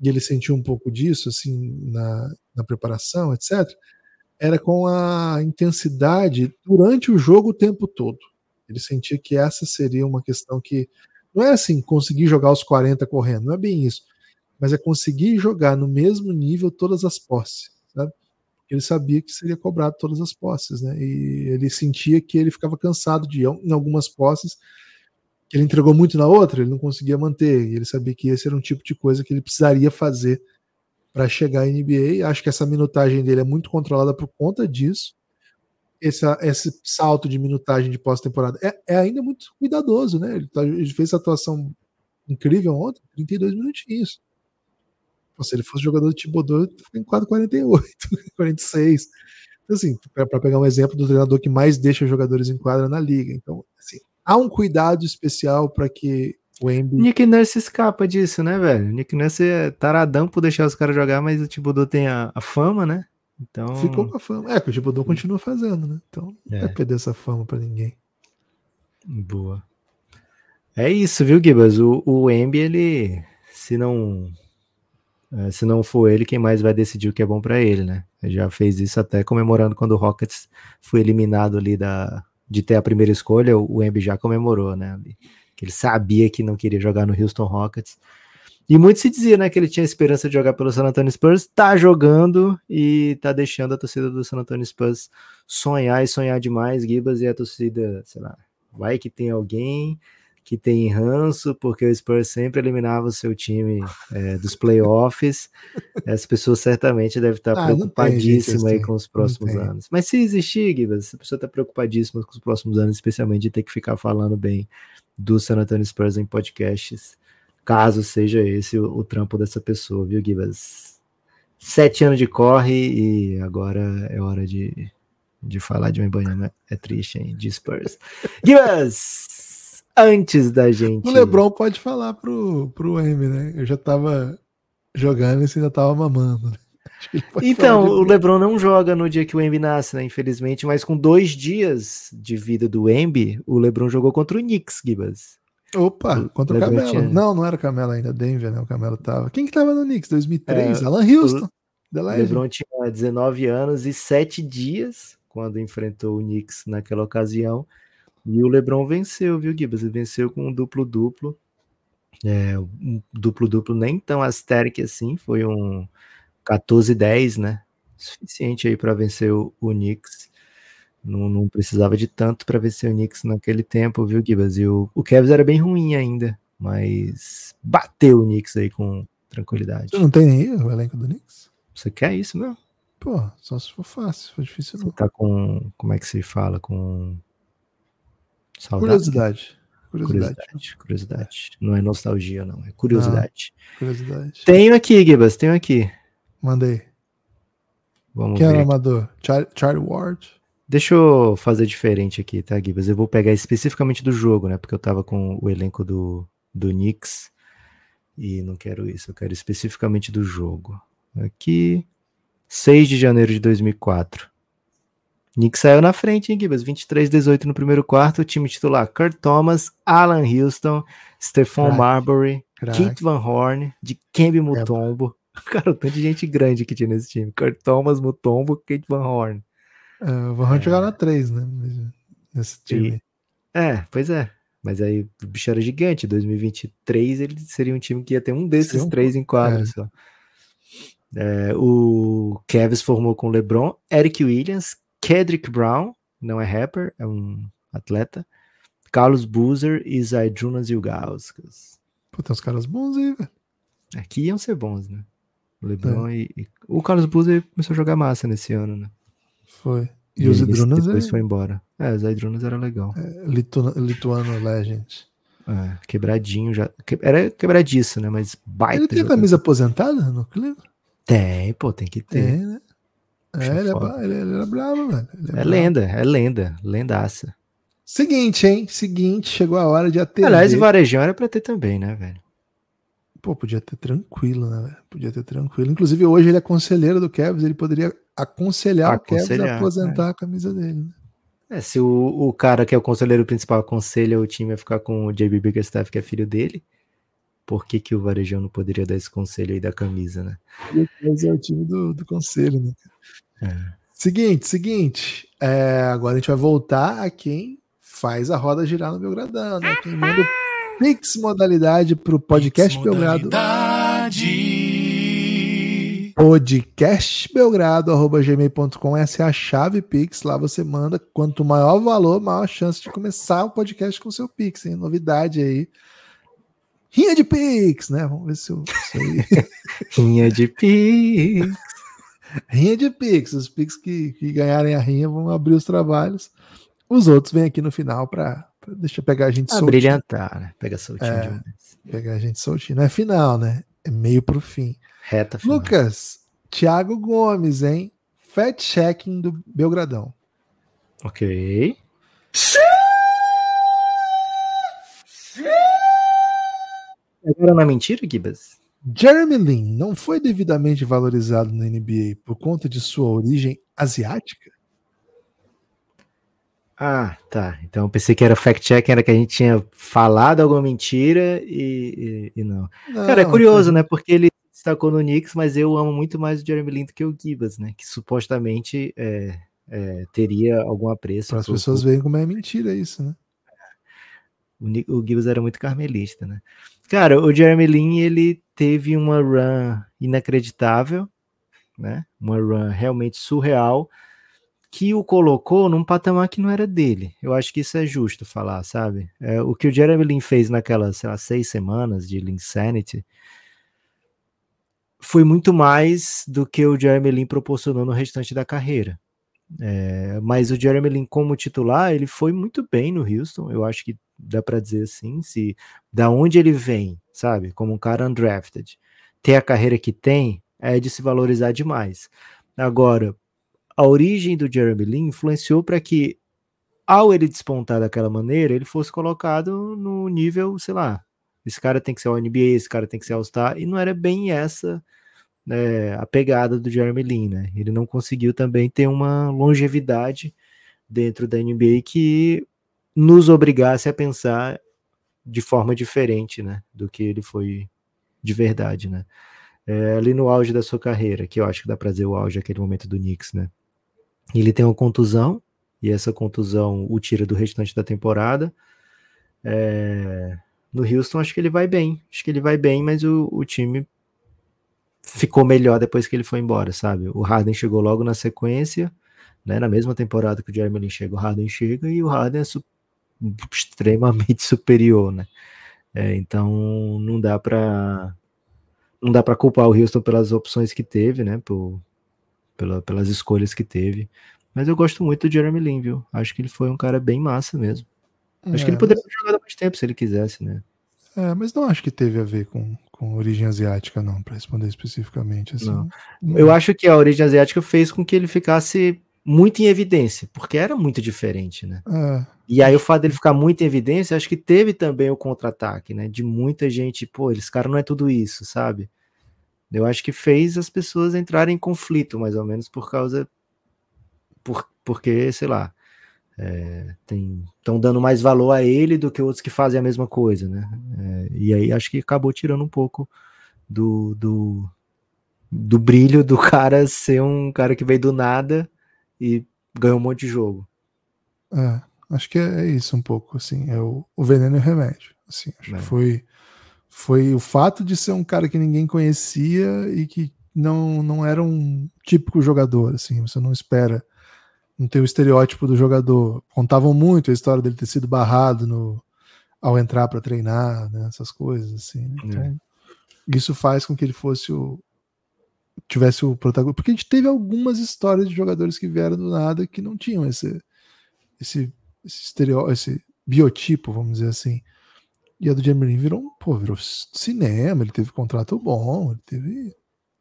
e ele sentiu um pouco disso, assim, na, na preparação, etc., era com a intensidade durante o jogo o tempo todo. Ele sentia que essa seria uma questão que. Não é assim, conseguir jogar os 40 correndo, não é bem isso. Mas é conseguir jogar no mesmo nível todas as posses? Ele sabia que seria cobrado todas as posses, né? E ele sentia que ele ficava cansado de em algumas posses, que ele entregou muito na outra, ele não conseguia manter. E ele sabia que esse era um tipo de coisa que ele precisaria fazer para chegar à NBA. Acho que essa minutagem dele é muito controlada por conta disso. Esse, esse salto de minutagem de pós-temporada é, é, ainda muito cuidadoso, né? Ele, tá, ele fez essa atuação incrível ontem, 32 minutinhos. Se ele fosse jogador de Thibodeau, ele fica em 4,48, 46. Então, assim, para pegar um exemplo do treinador que mais deixa jogadores em quadra na liga. Então, assim, há um cuidado especial para que o Embiid... Nick Nurse escapa disso, né, velho? Nick Nurse é taradão por deixar os caras jogar, mas o Thibodeau tem a, a, fama, né? Então... Ficou com a fama. É, que o Thibodeau continua fazendo, né? Então, não é. vai perder essa fama para ninguém. Boa. É isso, viu, Gibas? O, o Embi, ele, se não é, se não for ele, quem mais vai decidir o que é bom para ele, né? Já fez isso até comemorando quando o Rockets foi eliminado ali da, de ter a primeira escolha, o Embi já comemorou, né? Que ele sabia que não queria jogar no Houston Rockets. E muito se dizia, né, que ele tinha esperança de jogar pelo San Antonio Spurs, tá jogando e tá deixando a torcida do San Antonio Spurs sonhar e sonhar demais, Gibas, e a torcida, sei lá, vai que tem alguém que tem ranço, porque o Spurs sempre eliminava o seu time é, dos playoffs. Essa pessoa certamente deve estar ah, preocupadíssima aí com os próximos anos. Mas se existir, Gibas, essa pessoa está preocupadíssima com os próximos anos, especialmente de ter que ficar falando bem do San Antonio Spurs em podcasts, caso seja esse o, o trampo dessa pessoa, viu, Gibas? Sete anos de corre e agora é hora de, de falar de um banho, é triste, hein? De Spurs. Gibas! Antes da gente. O Lebron pode falar pro, pro M, né? Eu já tava jogando e você ainda tava mamando. Né? Então, o LeBron não joga no dia que o Embi nasce, né? Infelizmente, mas com dois dias de vida do Embi, o LeBron jogou contra o Knicks, Gibas. Opa, o contra o Camelo. Tinha... Não, não era o Camelo ainda, Denver, né? O Camelo tava. Quem que tava no Knicks? 2003? É, Alan Houston. O LeBron tinha 19 anos e 7 dias quando enfrentou o Knicks naquela ocasião. E o LeBron venceu, viu, Gibas? Ele venceu com um duplo-duplo. É, um duplo-duplo nem tão asteric assim, foi um 14-10, né? Suficiente aí para vencer o, o Knicks. Não, não, precisava de tanto para vencer o Knicks naquele tempo, viu, Gibas? E o, o Cavs era bem ruim ainda, mas bateu o Knicks aí com tranquilidade. Você não tem nem o elenco do Knicks? Você quer isso, meu? Pô, só se for fácil, foi difícil não. Você tá com, como é que se fala, com Saudade. Curiosidade. Curiosidade. Curiosidade. Não é nostalgia, não. É curiosidade. Ah, curiosidade. Tenho aqui, Gibas, tenho aqui. Mandei. Vamos Quem ver. é o amador? Charlie, Ward? Deixa eu fazer diferente aqui, tá, Gibas? Eu vou pegar especificamente do jogo, né? Porque eu tava com o elenco do, do Knicks e não quero isso. Eu quero especificamente do jogo. Aqui, 6 de janeiro de 2004. Nick saiu na frente, hein, Gibas? 23-18 no primeiro quarto. O time titular: Kurt Thomas, Alan Houston, Stephon Marbury, Keith Van Horn, de Kembe Mutombo. É. Cara, tanto de gente grande que tinha nesse time. Kurt Thomas, Mutombo, Keith Van Horn. É, o Van Horn é. jogava na 3, né? Nesse time. E, é, pois é. Mas aí o bicho era gigante. 2023 ele seria um time que ia ter um desses um... três em quadro é. só. É, o Kevs formou com LeBron, Eric Williams, Kedrick Brown, não é rapper, é um atleta. Carlos Boozer e Zaidrunas Ilgauskas. Pô, tem uns caras bons aí, velho. Aqui iam ser bons, né? O LeBron é. e, e, O Carlos Boozer começou a jogar massa nesse ano, né? Foi. E, e os Zaidrunas depois é... foi embora. É, os Zaidrunas era legal. É, Litu... Lituano Legend. É, quebradinho já. Era quebradiço, né? Mas baita. Ele tem camisa aposentada no Cleveland? Tem, pô, tem que ter. Tem, né? É, ele, é, ele, ele era bravo, velho. É, é lenda, é lenda, lendaça. Seguinte, hein? Seguinte, chegou a hora de atender. Aliás, o Varejão era pra ter também, né, velho? Pô, podia ter tranquilo, né, velho? Podia ter tranquilo. Inclusive, hoje ele é conselheiro do Kevs, ele poderia aconselhar, aconselhar o Kevs a aposentar é. a camisa dele, né? É, se o, o cara que é o conselheiro principal aconselha o time a ficar com o JB Bickerstaff, que é filho dele, por que, que o Varejão não poderia dar esse conselho aí da camisa, né? Mas é o time do, do conselho, né? É. Seguinte, seguinte. É, agora a gente vai voltar a quem faz a roda girar no Belgradão, né? Quem manda o Pix modalidade para o podcast Belgrado. podcastbelgrado.gmail.com essa é a chave Pix, lá você manda, quanto maior o valor, maior a chance de começar o podcast com o seu Pix, hein? novidade aí rinha de Pix, né? Vamos ver se eu. Rinha de Pix. rinha de Pix. Os Pix que, que ganharem a rinha vão abrir os trabalhos. Os outros vêm aqui no final para deixa eu pegar a gente Ah, soltinho. brilhantar, né? Pega soltinho É. demais. Pegar a gente soltinho. Não é final, né? É meio pro fim. Reta final. Lucas, Thiago Gomes, hein? Fat checking do Belgradão. Ok. Agora na mentira, Gibas? Jeremy Lin não foi devidamente valorizado na NBA por conta de sua origem asiática? Ah, tá. Então eu pensei que era fact-check, era que a gente tinha falado alguma mentira e, e- e não. Cara, é Não, curioso, né? Porque ele destacou no Knicks, mas eu amo muito mais o Jeremy Lin do que o Gibas, né? Que supostamente é, é, teria algum apreço. Para as pessoas verem como é mentira isso, né? O, o Gibbs era muito carmelista, né? Cara, o Jeremy Lin, ele teve uma run inacreditável, né? Uma run realmente surreal, que o colocou num patamar que não era dele. Eu acho que isso é justo falar, sabe? É, o que o Jeremy Lin fez naquelas, sei lá, seis semanas de Linsanity foi muito mais do que o Jeremy Lin proporcionou no restante da carreira. É, mas o Jeremy Lin como titular, ele foi muito bem no Houston, eu acho que dá para dizer assim, se da onde ele vem, sabe, como um cara undrafted, ter a carreira que tem é de se valorizar demais. Agora, a origem do Jeremy Lin influenciou para que ao ele despontar daquela maneira, ele fosse colocado no nível, sei lá, esse cara tem que ser o NBA, esse cara tem que ser All-Star, e não era bem essa né, a pegada do Jeremy Lin, né? Ele não conseguiu também ter uma longevidade dentro da NBA que nos obrigasse a pensar de forma diferente, né, do que ele foi de verdade, né? É, ali no auge da sua carreira, que eu acho que dá para dizer o auge aquele momento do Knicks, né? Ele tem uma contusão e essa contusão o tira do restante da temporada. É, no Houston acho que ele vai bem, acho que ele vai bem, mas o, o time ficou melhor depois que ele foi embora, sabe? O Harden chegou logo na sequência, né? Na mesma temporada que o Jeremy Lin chega, o Harden chega e o Harden é su extremamente superior, né? É, então não dá para não dá para culpar o Houston pelas opções que teve, né? Por, pela, pelas escolhas que teve. Mas eu gosto muito do Jeremy Lin, viu? Acho que ele foi um cara bem massa mesmo. Acho que ele É, poderia ter jogado mais tempo se ele quisesse, né? É, mas não acho que teve a ver com, com origem asiática, não, para responder especificamente. Assim. Não. Eu acho que a origem asiática fez com que ele ficasse muito em evidência, porque era muito diferente, né? É, E aí o fato dele ficar muito em evidência, acho que teve também o contra-ataque, né? De muita gente, pô, esse cara não é tudo isso, sabe? Eu acho que fez as pessoas entrarem em conflito, mais ou menos, por causa. Por, porque, sei lá, estão dando mais valor a ele do que outros que fazem a mesma coisa, né? É, e aí acho que acabou tirando um pouco do, do, do brilho do cara ser um cara que veio do nada e ganhou um monte de jogo. é, acho que é isso um pouco, assim, é o, o veneno e o remédio. Assim, acho É. que foi, foi o fato de ser um cara que ninguém conhecia e que não, não era um típico jogador, assim, você não espera, não tem o estereótipo do jogador. Contavam muito a história dele ter sido barrado no, ao entrar para treinar, né, essas coisas, assim. né? Então, isso faz com que ele fosse o tivesse o protagonista, porque a gente teve algumas histórias de jogadores que vieram do nada que não tinham esse esse esse estereótipo, esse biotipo, vamos dizer assim. E a do Lin virou, um- pô, virou cinema, ele teve contrato bom, ele teve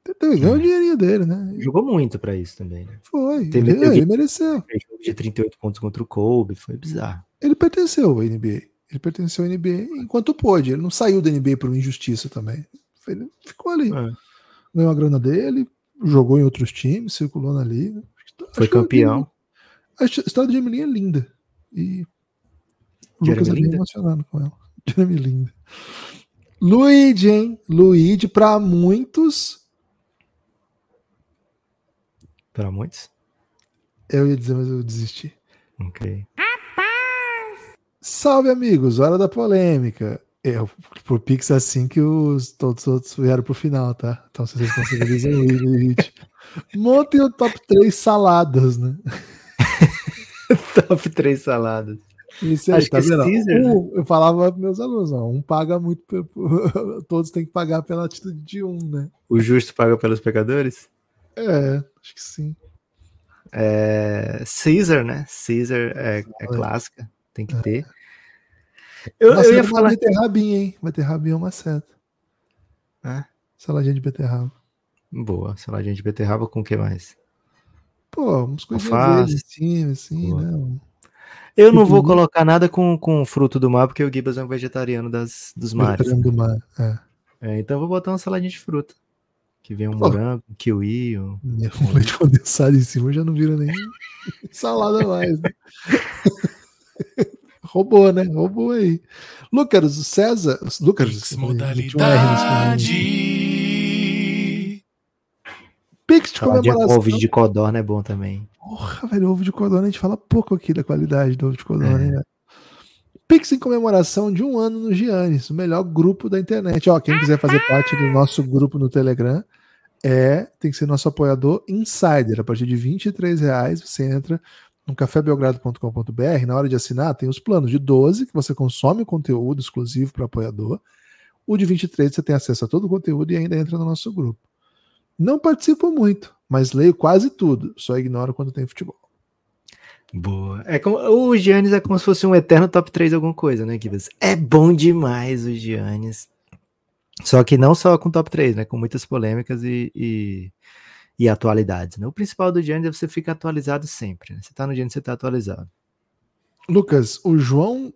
ele teve, ganhou o dinheirinho dele, né? Jogou muito pra isso também, né? Foi, Teve- ele, ele mereceu. Jogo de 38 pontos contra o Kobe, foi bizarro. Ele pertenceu ao NBA. Ele pertenceu ao NBA enquanto pôde. Ele não saiu da NBA por injustiça também. Ele ficou ali. É. Ganhou a grana dele, jogou em outros times, circulou na liga. Tá- Foi acho o campeão. A história do Jeremy Lin é linda. E o Jeremy Lucas é bem Linda? emocionado com ela. Jeremy linda. Luigi, hein? Luigi, para muitos. Para muitos. Eu ia dizer, mas eu desisti. Ok. Salve, amigos. Hora da polêmica. É, por Pix é assim que os, todos os outros vieram pro final, tá? Então vocês responsabilizam o Luigi. Montem o top 3 saladas, né? Top 3 saladas. Isso aí, Acho tá que é vendo? Caesar, né? Um, eu falava para meus alunos, ó, um paga muito, todos têm que pagar pela atitude de um, né? O justo paga pelos pecadores? É, acho que sim. É, Caesar, né? Caesar é, é clássica, tem que ter. Eu, eu ia vai falar. ter rabinho, hein? Vai ter rabinho uma seta. É? Saladinha de beterraba. Boa, saladinha de beterraba com o que mais? Pô, uns coisinhas verdes assim, assim, Boa. né? Eu não vou colocar nada com, com fruto do mar, porque o Gibas é um vegetariano das, dos mares. Vegetariano do mar. É. É, então eu vou botar uma saladinha de fruta. Que vem um Pô. morango, um kiwi. Um... Um leite condensado em cima já não vira nem salada mais. Né? Roubou, né? Roubou aí. Lucas, o César. Lucas, modalidade. Pix de comemoração. ovo de codorna é bom também. Porra, velho, ovo de codorna, a gente fala pouco aqui da qualidade do ovo de codorna, É. velho? Pix em comemoração de um ano no Giannis, o melhor grupo da internet. Ó, quem quiser fazer parte do nosso grupo no Telegram, é, tem que ser nosso apoiador Insider. A partir de 23 reais você entra no cafébelgrado.com.br. Na hora de assinar, tem os planos de 12, que você consome conteúdo exclusivo para apoiador. O de 23 você tem acesso a todo o conteúdo e ainda entra no nosso grupo. Não participo muito, mas leio quase tudo. Só ignoro quando tem futebol. Boa. É como, o Giannis é como se fosse um eterno top 3 de alguma coisa, né, Gibas? É bom demais o Giannis. Só que não só com top 3, né? Com muitas polêmicas e, e, e atualidades. Né? O principal do Giannis é você ficar atualizado sempre. Né? Você tá no Giannis, você tá atualizado. Lucas, o João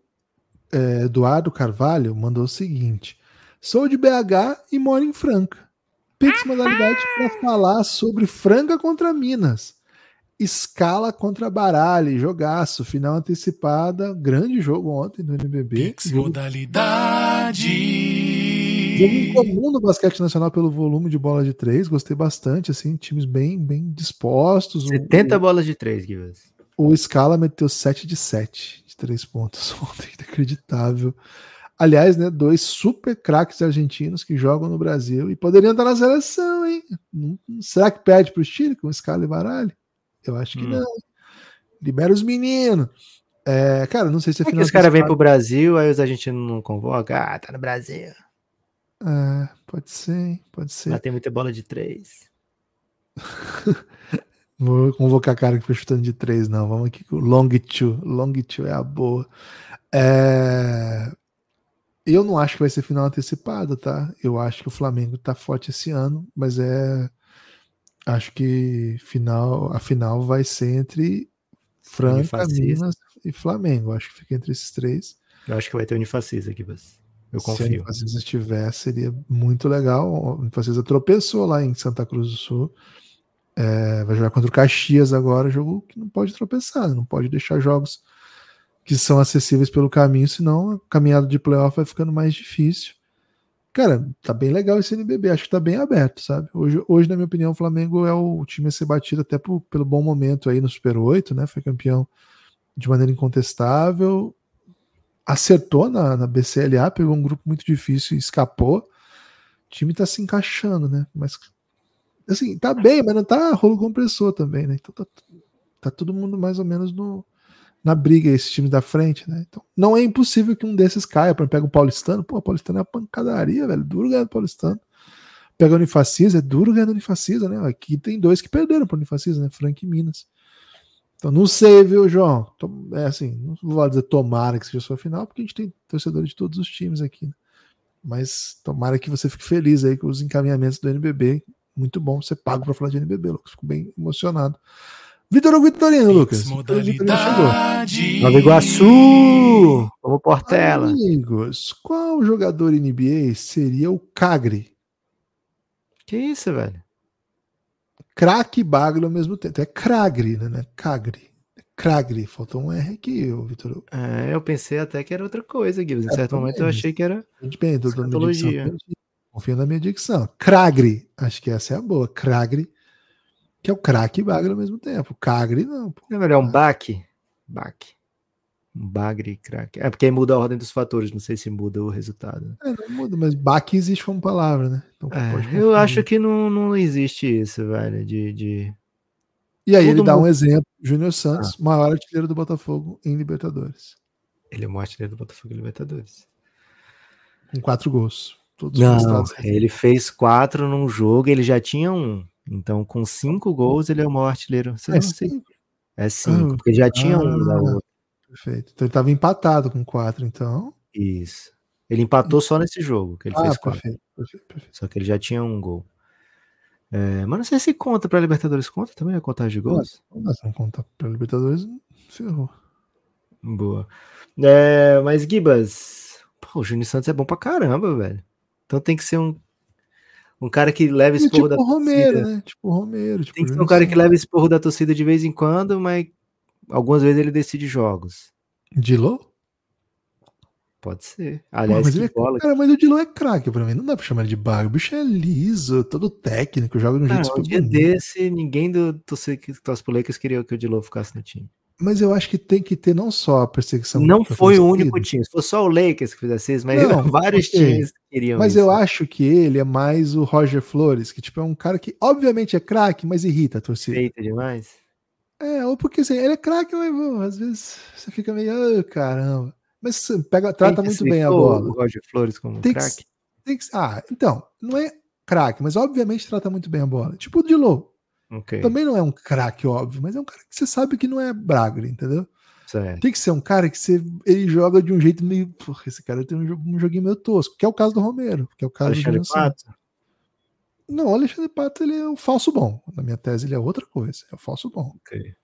é, Eduardo Carvalho mandou o seguinte: sou de BH e moro em Franca. Pix modalidade para falar sobre Franca contra Minas. Escala contra Baralho, jogaço, final antecipada, grande jogo ontem no NBB. Pix Jogo, modalidade. Jogo incomum no basquete nacional pelo volume de bola de três, gostei bastante, assim, times bem, bem dispostos. O- 70 bolas de 3, Gibas. O Scala meteu 7 de 7 de 3 pontos ontem, inacreditável. Aliás, né, dois super craques argentinos que jogam no Brasil e poderiam estar na seleção, hein? Não- Será que perde para o Chile com Scala e Baralho? Eu acho que Hum. não. Libera os meninos. É, cara, não sei se é É que final os caras vêm pro Brasil, aí os argentinos não convocam. Ah, tá no Brasil. É, pode ser, pode ser. Lá tem muita bola de 3. Vou convocar cara que foi chutando de três, não. Vamos aqui com o Long Two. Long Two é a boa. É, Eu não acho que vai ser final antecipada, tá? Eu acho que o Flamengo tá forte esse ano, mas é. Acho que final, a final vai ser entre Franca. Minas e Flamengo. Acho que fica entre esses três. Eu acho que vai ter Unifacisa, Gibas. Eu Se a confio. Unifacisa estiver, seria muito legal. A Unifacisa tropeçou lá em Santa Cruz do Sul. É, vai jogar contra o Caxias agora, jogo que não pode tropeçar, não pode deixar jogos que são acessíveis pelo caminho, senão a caminhada de playoff vai ficando mais difícil. Cara, tá bem legal esse NBB, acho que tá bem aberto, sabe? Hoje, hoje na minha opinião, o Flamengo é o time a ser batido até por- pelo bom momento aí no Super 8, né? Foi campeão de maneira incontestável, acertou na, na BCLA, pegou um grupo muito difícil e escapou. O time tá se encaixando, né? Mas assim, tá bem, mas não tá rolo compressor também, né? Então tá, tá todo mundo mais ou menos no, na briga, esse time da frente, né? Então não é impossível que um desses caia. Por exemplo, pega o Paulistano, pô, o Paulistano é uma pancadaria, velho. Duro ganhar do Paulistano. Pega o Unifacisa, é duro ganhar do Unifacisa, né? Aqui tem dois que perderam pro Unifacisa, né? Frank e Minas. Então não sei, viu, João? É assim, não vou dizer tomara que seja a sua final, porque a gente tem torcedores de todos os times aqui, né? Mas tomara que você fique feliz aí com os encaminhamentos do NBB. Muito bom ser pago para falar de NBB, Lucas. Fico bem emocionado. Vitor Hugo Vitorino, Lucas. Modalidade. Nova Iguaçu! Vamos Portela. Amigos, qual jogador NBA seria o Cagri? Que isso, velho? Craque e Bagre ao mesmo tempo. É Cragri, né? É Cagri. É Cragri. Faltou um R aqui, Vitor. É, eu pensei até que era outra coisa, Gibbs. Em É, certo momento eu achei que era. Depende dicção. Confia na minha dicção. Cragri. Acho que essa é a boa. Cragri. Que é o craque e Bagre ao mesmo tempo. Cagri não, pô. Não é melhor um baque? Baque. Um bagre craque. É porque aí muda a ordem dos fatores, não sei se muda o resultado. É, não muda, mas baque existe como palavra, né? Então, É, eu acho que não, não existe isso, velho, de, de... E aí Todo ele dá mundo- um exemplo, Júnior Santos, maior artilheiro do Botafogo em Libertadores. Ele é o maior artilheiro do Botafogo Libertadores. Com quatro gols. Todos Não, ele fez quatro num jogo, ele já tinha um. Então, com cinco gols, ele é o maior artilheiro. Você É não sei. cinco? É cinco, Ah, porque já tinha um da ah. outra. Perfeito. Então ele tava empatado com quatro, então. Isso. Ele empatou só nesse jogo, que ele ah, fez quatro. perfeito, perfeito, perfeito. Só que ele já tinha um gol. É, mas não sei se conta pra Libertadores. Conta também a contagem de gols? Nós vamos contar pra Libertadores, ferrou. Boa. É, mas, Gibas, pô, o Júnior Santos é bom pra caramba, velho. Então tem que ser um, um cara que leva esporro tipo da o Romero, torcida. né? Tipo o Romero. Tipo Tem que ser um cara que leva esporro da torcida de vez em quando, mas algumas vezes ele decide jogos. Dilô? Pode ser. Aliás, mas ele é, bola. cara, mas o Dilô é craque pra mim. Não dá pra chamar ele de bago. O bicho é liso, todo técnico, joga de um Não, jeito um dia bonito. desse, ninguém do torce que torce pro Lakers queria que o Dilow ficasse no time. Mas eu acho que tem que ter não só a perseguição. Não foi o único time. Se fosse só o Lakers que fizesse isso, mas Não, vários times queriam Mas isso. eu acho que ele é mais o Roger Flores, que tipo é um cara que obviamente é craque, mas irrita a torcida. Feita demais. É, ou porque assim, ele é craque, mas às vezes você fica meio, ah, caramba. Mas você pega, trata muito bem a bola. O Roger Flores como Tem que, craque. que, ah, então, não é craque, mas obviamente trata muito bem a bola. Tipo o Dilô. Ok, Também não é um craque, óbvio, mas é um cara que você sabe que não é bragre, entendeu? certo. Tem que ser um cara que você, ele joga de um jeito meio. Porra, esse cara tem um, jo- um joguinho meio tosco, que é o caso do Romero, que é o caso Alexandre do Santos. Pato? Não, o Alexandre Pato ele é o falso bom. Na minha tese, ele é outra coisa. É o falso bom. Ok.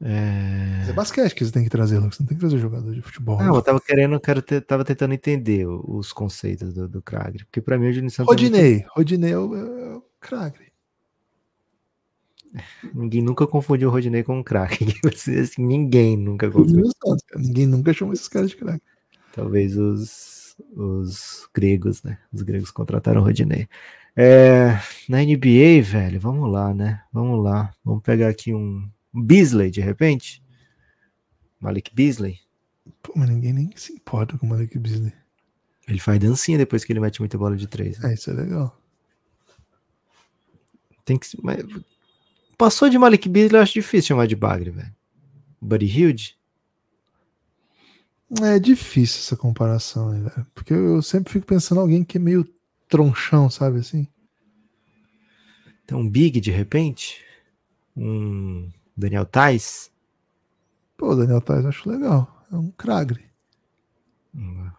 É... É basquete que você tem que trazer, Lucas. Você não tem que trazer jogador de futebol. Não, eu tava querendo, eu quero ter, tava tentando entender os conceitos do, do. Porque pra mim o Júnior Santos é muito- Rodinei. Rodinei é o, é o. Ninguém nunca confundiu o Rodinei com um craque. Assim, ninguém nunca confundiu. Júnior Santos. Ninguém nunca chamou esses caras de craque. Talvez os, os gregos, né? Os gregos contrataram o Rodinei. É, na NBA, velho, vamos lá, né? Vamos lá. Vamos pegar aqui um Beasley, de repente. Malik Beasley. Pô, mas ninguém nem se importa com o Malik Beasley. Ele faz dancinha depois que ele mete muita bola de três. né? É, isso é legal. Tem que, mas- passou de Malik Beasley, eu acho difícil chamar de Bagre, velho. Buddy Hilde? É difícil essa comparação, né, velho? Porque eu sempre fico pensando em alguém que é meio tronchão, sabe assim? Então, um Big, de repente? Um Daniel Tais? Pô, o Daniel Tais eu acho legal. É um cragre.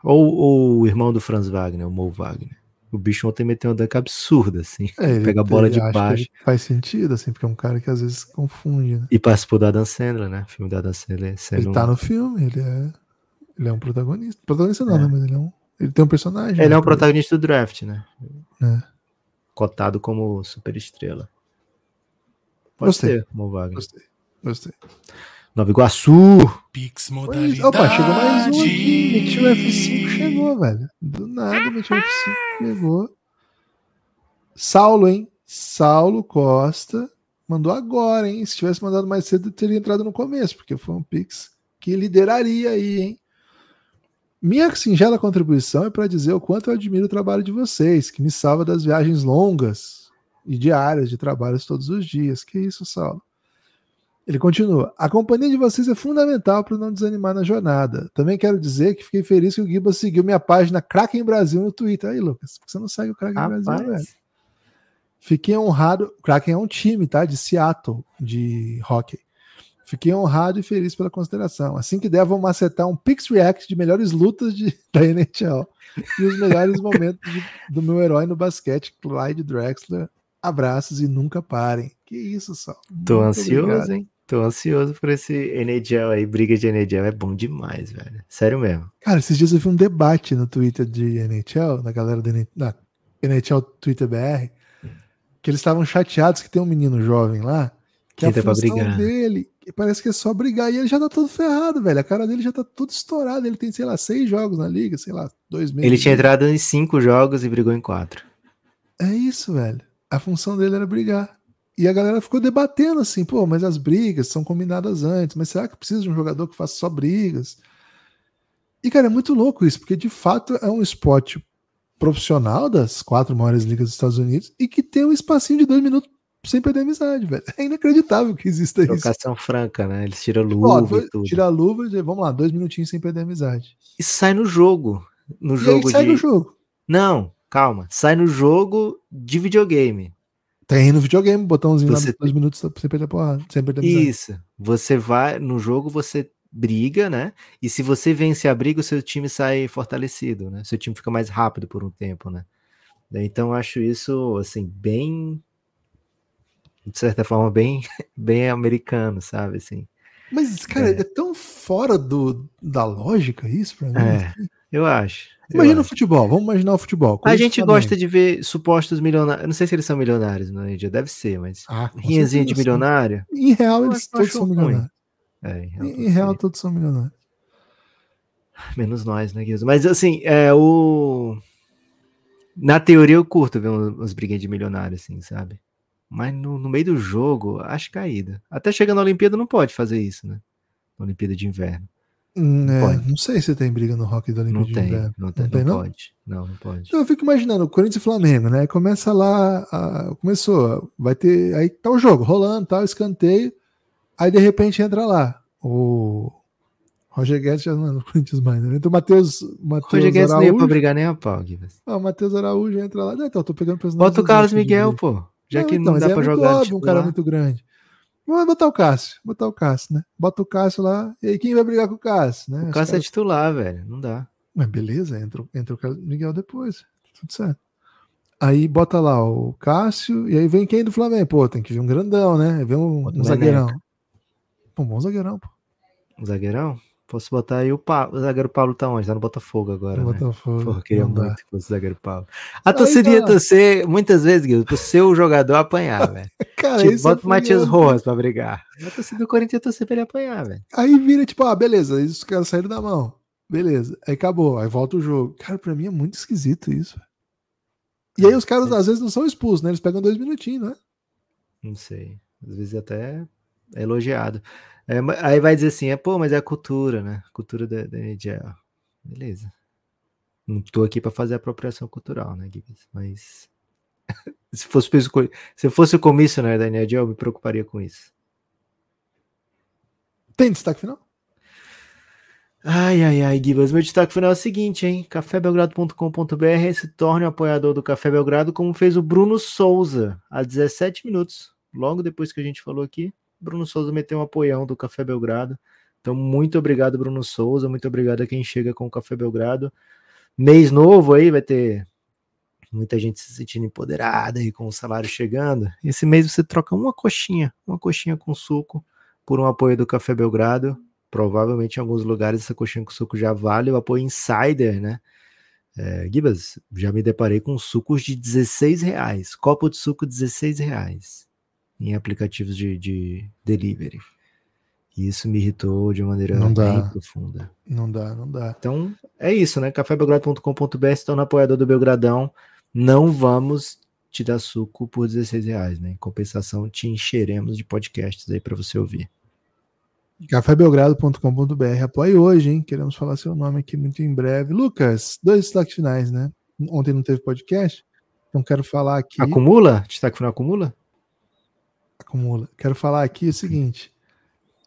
Ou, ou o irmão do Franz Wagner, o Mo Wagner. O bicho ontem meteu uma dunk absurda, assim. É, ele- Pega a bola de baixo. Faz sentido, assim, porque é um cara que às vezes confunde, né? E participou da Dan Sandler, né? Filme da Dan Sandler. Ele tá um- no filme, ele é. Ele é um protagonista. Protagonista não, É. né? Mas ele é um. Ele tem um personagem. Ele né, é um pra- protagonista do draft, né? É. Cotado como superestrela. Pode Gostei. ser, Mo Wagner. Gostei. Gostei. Nova Iguaçu. Pix Pois, modalidade. opa, chegou mais um aqui. Metiu F5 chegou, velho. Do nada, Metiu F5 chegou. Saulo, hein? Saulo Costa mandou agora, hein? Se tivesse mandado mais cedo, teria entrado no começo, porque foi um Pix que lideraria aí, hein? Minha singela contribuição é para dizer o quanto eu admiro o trabalho de vocês, que me salva das viagens longas e diárias de trabalhos todos os dias. Que isso, Saulo? Ele continua. A companhia de vocês é fundamental para não desanimar na jornada. Também quero dizer que fiquei feliz que o Giba seguiu minha página Kraken Brasil no Twitter. Aí, Lucas, por que você não segue o Kraken Brasil, velho? Rapaz. Fiquei honrado. Kraken é um time, tá? De Seattle, de hockey. Fiquei honrado e feliz pela consideração. Assim que der, vamos acertar um Pix React de melhores lutas de, da NHL e os melhores momentos de- do meu herói no basquete, Clyde Drexler. Abraços e nunca parem. Que isso, Sal. Tô Muito ansioso, obrigado. hein? Tô ansioso por esse NHL aí. Briga de NHL é bom demais, velho. Sério mesmo. Cara, esses dias eu vi um debate no Twitter de NHL, da galera da NHL Twitter BR, que eles estavam chateados que tem um menino jovem lá, que a Que dá pra função brigar. dele parece que é só brigar, e ele já tá todo ferrado, velho. A cara dele já tá todo estourado. Ele tem, sei lá, seis jogos na liga, sei lá, dois meses. Ele tinha entrado em cinco jogos e brigou em quatro. É isso, velho. A função dele era brigar. E a galera ficou debatendo assim, pô, mas as brigas são combinadas antes, mas será que precisa de um jogador que faça só brigas? E, cara, é muito louco isso, porque de fato é um esporte profissional das quatro maiores ligas dos Estados Unidos e que tem um espacinho de dois minutos sem perder amizade, velho. É inacreditável que exista isso. Trocação franca, né? Eles tiram Ó, luva e tudo. tira a luva e vamos lá, dois minutinhos sem perder amizade. E sai no jogo. No E jogo sai de. do jogo. Não, calma. Sai no jogo de videogame. Tem no videogame, botãozinho lá Você dos dois minutos sem perder a porrada, sem perder amizade. Isso. Você vai. No jogo você briga, né? E se você vence a briga, o seu time sai fortalecido, né? Seu time fica mais rápido por um tempo, né? Então eu acho isso, assim, bem. De certa forma, bem, bem americano, sabe? Assim. Mas, cara, é. tão fora do, da lógica isso pra mim. É, eu acho. eu Imagina o acho. futebol, vamos imaginar o futebol. A gente Flamengo. gosta de ver supostos milionários. Eu não sei se eles são milionários no dia, deve ser, mas. Ah, Rinhazinha de milionário? Em real, Eu eles todos são ruim. milionários. É, em real, Em, em real, todos são milionários. Menos nós, né, Guilherme? Mas assim, é o. Na teoria eu curto ver uns uns briguinhas de milionário, assim, sabe? Mas no, no meio do jogo, acho caída. Até chegando na Olimpíada não pode fazer isso, né? Na Olimpíada de Inverno. Hum, é, não sei se tem briga no rock da Não Olimpíada de tem, Inverno. não tem, Não tem, não não? pode. Não, não pode. Então, eu fico imaginando, Corinthians e Flamengo, né? Começa lá, a- começou, vai ter, aí tá o jogo rolando, tá o escanteio, aí de repente entra lá o Roger Guedes já não é no Corinthians mais, né? Entra o Matheus, Roger Guedes não ia pra Araújo, brigar nem a pau, Guilherme. ah, o Matheus Araújo entra lá, então, eu tô pegando Bota o Carlos Miguel, pô. Já Não, que então, não dá é pra muito jogar. óbvio, um cara titular. muito grande. Vamos botar o Cássio, botar o Cássio, né? Bota o Cássio lá, e aí quem vai brigar com o Cássio, né? O Cássio é caras- titular, velho. Não dá. Mas beleza, entra, entra o Miguel depois. Tudo certo. Aí bota lá o Cássio, e aí vem quem do Flamengo? Pô, tem que vir um grandão, né? Vem um, um zagueirão. Pô, um bom zagueirão, pô. Um zagueirão? Posso botar aí o. O zagueiro Paulo tá onde? Tá no Botafogo agora. No né? Botafogo. Porra, queria dá. muito que fosse o zagueiro Paulo. A torcida ia tá. torcer muitas vezes, Guilherme, pro seu jogador apanhar, velho. Cara, Tipo, isso é bota o Matias. Rojas pra brigar. A torcida do Corinthians ia torcer pra ele apanhar, velho. Aí vira tipo, ah, beleza, aí os caras saíram da mão. Beleza, aí acabou, aí volta o jogo. Cara, pra mim é muito esquisito isso. E aí os caras às vezes não são expulsos, né? Eles pegam dois minutinhos, né? Não sei. Às vezes até é elogiado. É, aí vai dizer assim, é, pô, mas é a cultura, né? Cultura da, da NHL. Beleza. Não tô aqui pra fazer apropriação cultural, né, Guilherme? Mas se fosse, se fosse o comissionário da NHL, eu me preocuparia com isso. Tem destaque final? Ai, ai, ai, Gibas. Meu destaque final é o seguinte, hein? cafébelgrado.com.br se torne um apoiador do Café Belgrado, como fez o Bruno Souza, há 17 minutos. Logo depois que a gente falou aqui, Bruno Souza meteu um apoião do Café Belgrado. Então, muito obrigado, Bruno Souza. Muito obrigado a quem chega com o Café Belgrado. Mês novo aí, vai ter muita gente se sentindo empoderada aí com o salário chegando. Esse mês você troca uma coxinha, uma coxinha com suco por um apoio do Café Belgrado. Provavelmente em alguns lugares essa coxinha com suco já vale o apoio insider, né? É, Gibas, já me deparei com sucos de 16 reais, copo de suco 16 reais em aplicativos de, de delivery. E isso me irritou de maneira Não dá. bem profunda. Não dá, não dá. Então é isso, né? cafébelgrado.com.br se torna apoiador do Belgradão. Não vamos te dar suco por 16 reais, né? Em compensação, te encheremos de podcasts aí para você ouvir. cafébelgrado.com.br. Apoie hoje, hein? Queremos falar seu nome aqui muito em breve. Lucas, dois destaques finais, né? Ontem não teve podcast, então quero falar aqui. Acumula? Destaque final acumula? Acumula. Quero falar aqui o seguinte: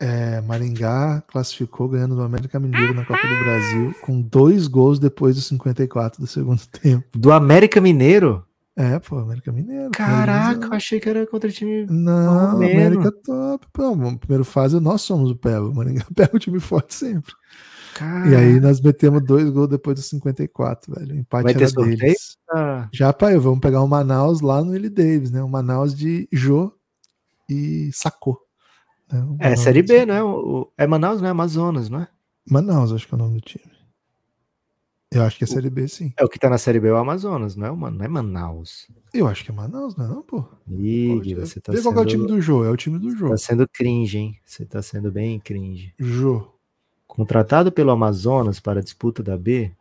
é, Maringá classificou ganhando do América Mineiro na Copa do Brasil com dois gols depois dos 54 do segundo tempo. Do América Mineiro? É, pô, América Mineiro. Caraca, eu achei que era contra o time. Não. América top. Pô, no primeiro fase nós somos o Pego. O Maringá pega o time forte sempre. Cara, E aí nós metemos dois gols depois dos 54, velho. O empate Vai ter era deles. ah, Já, pai, vamos pegar o Manaus lá no Willie Davis, né? O Manaus de Jô e Sacou. né? O é Série B, né? O- o- É Manaus, né? Amazonas, não é? Manaus, acho que é o nome do time. Eu acho que é Série B, sim. É o que tá na Série B, é o Amazonas, não é, o Man- não é Manaus. Eu acho que é Manaus, não é não, pô? Ih, você tá Vê qual é o time sendo, do Jô, é o time do Jô. tá sendo cringe, hein? Você tá sendo bem cringe. Jô. Contratado pelo Amazonas para a disputa da B,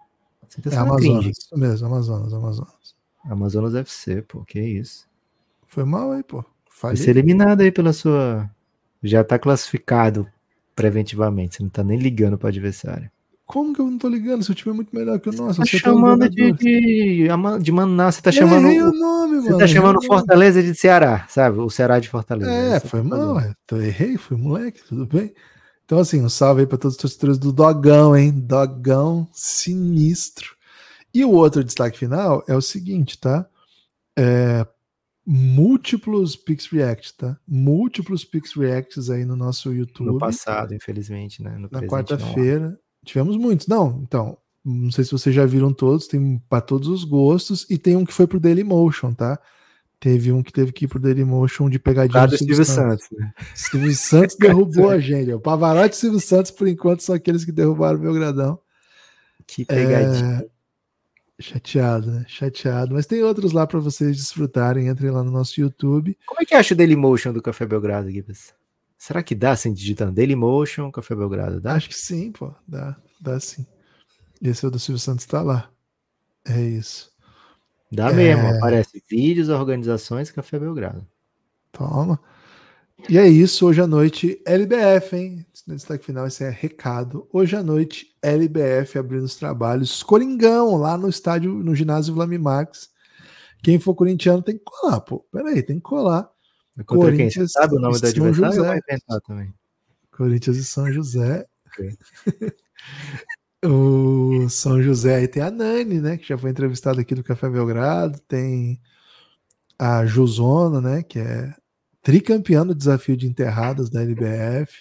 você tá É sendo Amazonas, cringe. isso mesmo, Amazonas, Amazonas. Amazonas FC, pô, que isso. Foi mal aí, pô. Vai ser Falei. eliminado aí pela sua. Já tá classificado preventivamente, você não tá nem ligando pro adversário. Como que eu não tô ligando? Seu time é muito melhor que o nosso. Tá você chamando de, de, de Manaus, você tá Eu chamando. errei o nome, Você mano. tá chamando. Fortaleza de Ceará, sabe? O Ceará de Fortaleza. É, foi tá mal, é. Então, errei, fui moleque, tudo bem? Então, assim, um salve aí pra todos os torcedores do Dogão, hein? Dogão sinistro. E o outro destaque final é o seguinte, tá? É, múltiplos Pix React, tá? Múltiplos Pix Reacts aí no nosso YouTube. No passado, infelizmente, né? No na quarta-feira. Tivemos muitos. Não, então, não sei se vocês já viram todos, tem para todos os gostos, e tem um que foi pro Dailymotion, tá? Teve um que teve que ir pro Dailymotion de pegadinha do do Silvio Santos, né? Silvio Santos derrubou a gente. O Pavarotti e Silvio Santos, por enquanto, são aqueles que derrubaram o meu gradão. Que pegadinha. É, Chateado, né? Chateado. Mas tem outros lá para vocês desfrutarem. Entrem lá no nosso YouTube. Como é que acha o Dailymotion do Café Belgrado, Gibbs? Será que dá assim digitando Dailymotion, Café Belgrado? Dá? Acho que sim, pô. Dá, dá sim. Esse é o do Silvio Santos, tá lá. É isso. Dá É. mesmo, aparece vídeos, organizações, Café Belgrado. Toma. E é isso, hoje à noite, LBF, hein? No destaque final, esse é recado. Hoje à noite, LBF abrindo os trabalhos. Coringão, lá no estádio, no ginásio Vlamimax. Quem for corintiano tem que colar, pô. Peraí, tem que colar. Quem? Você Corinthians sabe o nome e do São? José. Inventar também. Corinthians e São José. Ok. o São José aí tem a Nani, né? Que já foi entrevistada aqui do Café Belgrado. Tem a Josona, né? Que é tricampeã do desafio de enterradas da LBF.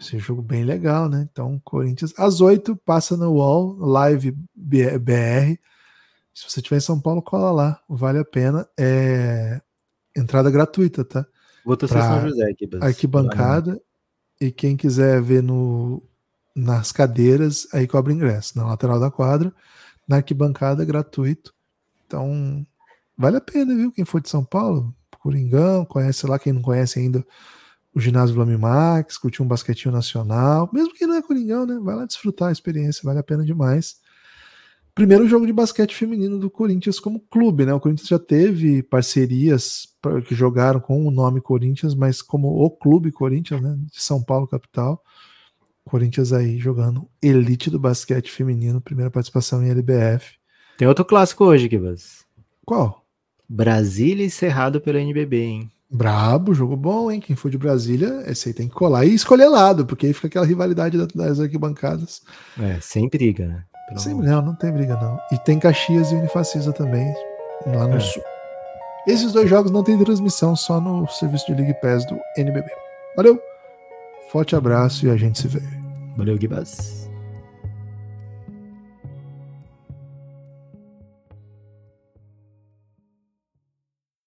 Esse jogo bem legal, né? Então, Corinthians, às 8, passa no UOL, live BR. Se você estiver em São Paulo, cola lá, vale a pena. É entrada gratuita, tá? Vou torcer Pra São José, Gibbs. arquibancada e quem quiser ver no nas cadeiras aí cobra ingresso na lateral da quadra na arquibancada gratuito então vale a pena viu quem for de São Paulo Coringão conhece lá quem não conhece ainda o ginásio Blamimax curtir um basquetinho nacional mesmo que não é Coringão né vai lá desfrutar a experiência vale a pena demais primeiro jogo de basquete feminino do Corinthians como clube, né? O Corinthians já teve parcerias que jogaram com o nome Corinthians, mas como o clube Corinthians, né? De São Paulo, capital. Corinthians aí jogando elite do basquete feminino, primeira participação em LBF. Tem outro clássico hoje, Gibbs. Qual? Brasília e Cerrado pelo NBB, hein? Brabo, jogo bom, hein? Quem for de Brasília, esse aí tem que colar e escolher lado, porque aí fica aquela rivalidade da- das arquibancadas. É, sem briga, né? Pelo Sem, amor. não, não tem briga não. E tem Caxias e Unifacisa também, lá no É. sul. Esses dois jogos não tem transmissão, só no serviço de League Pass do NBB. Valeu, forte abraço e a gente se vê. Valeu, Gibas.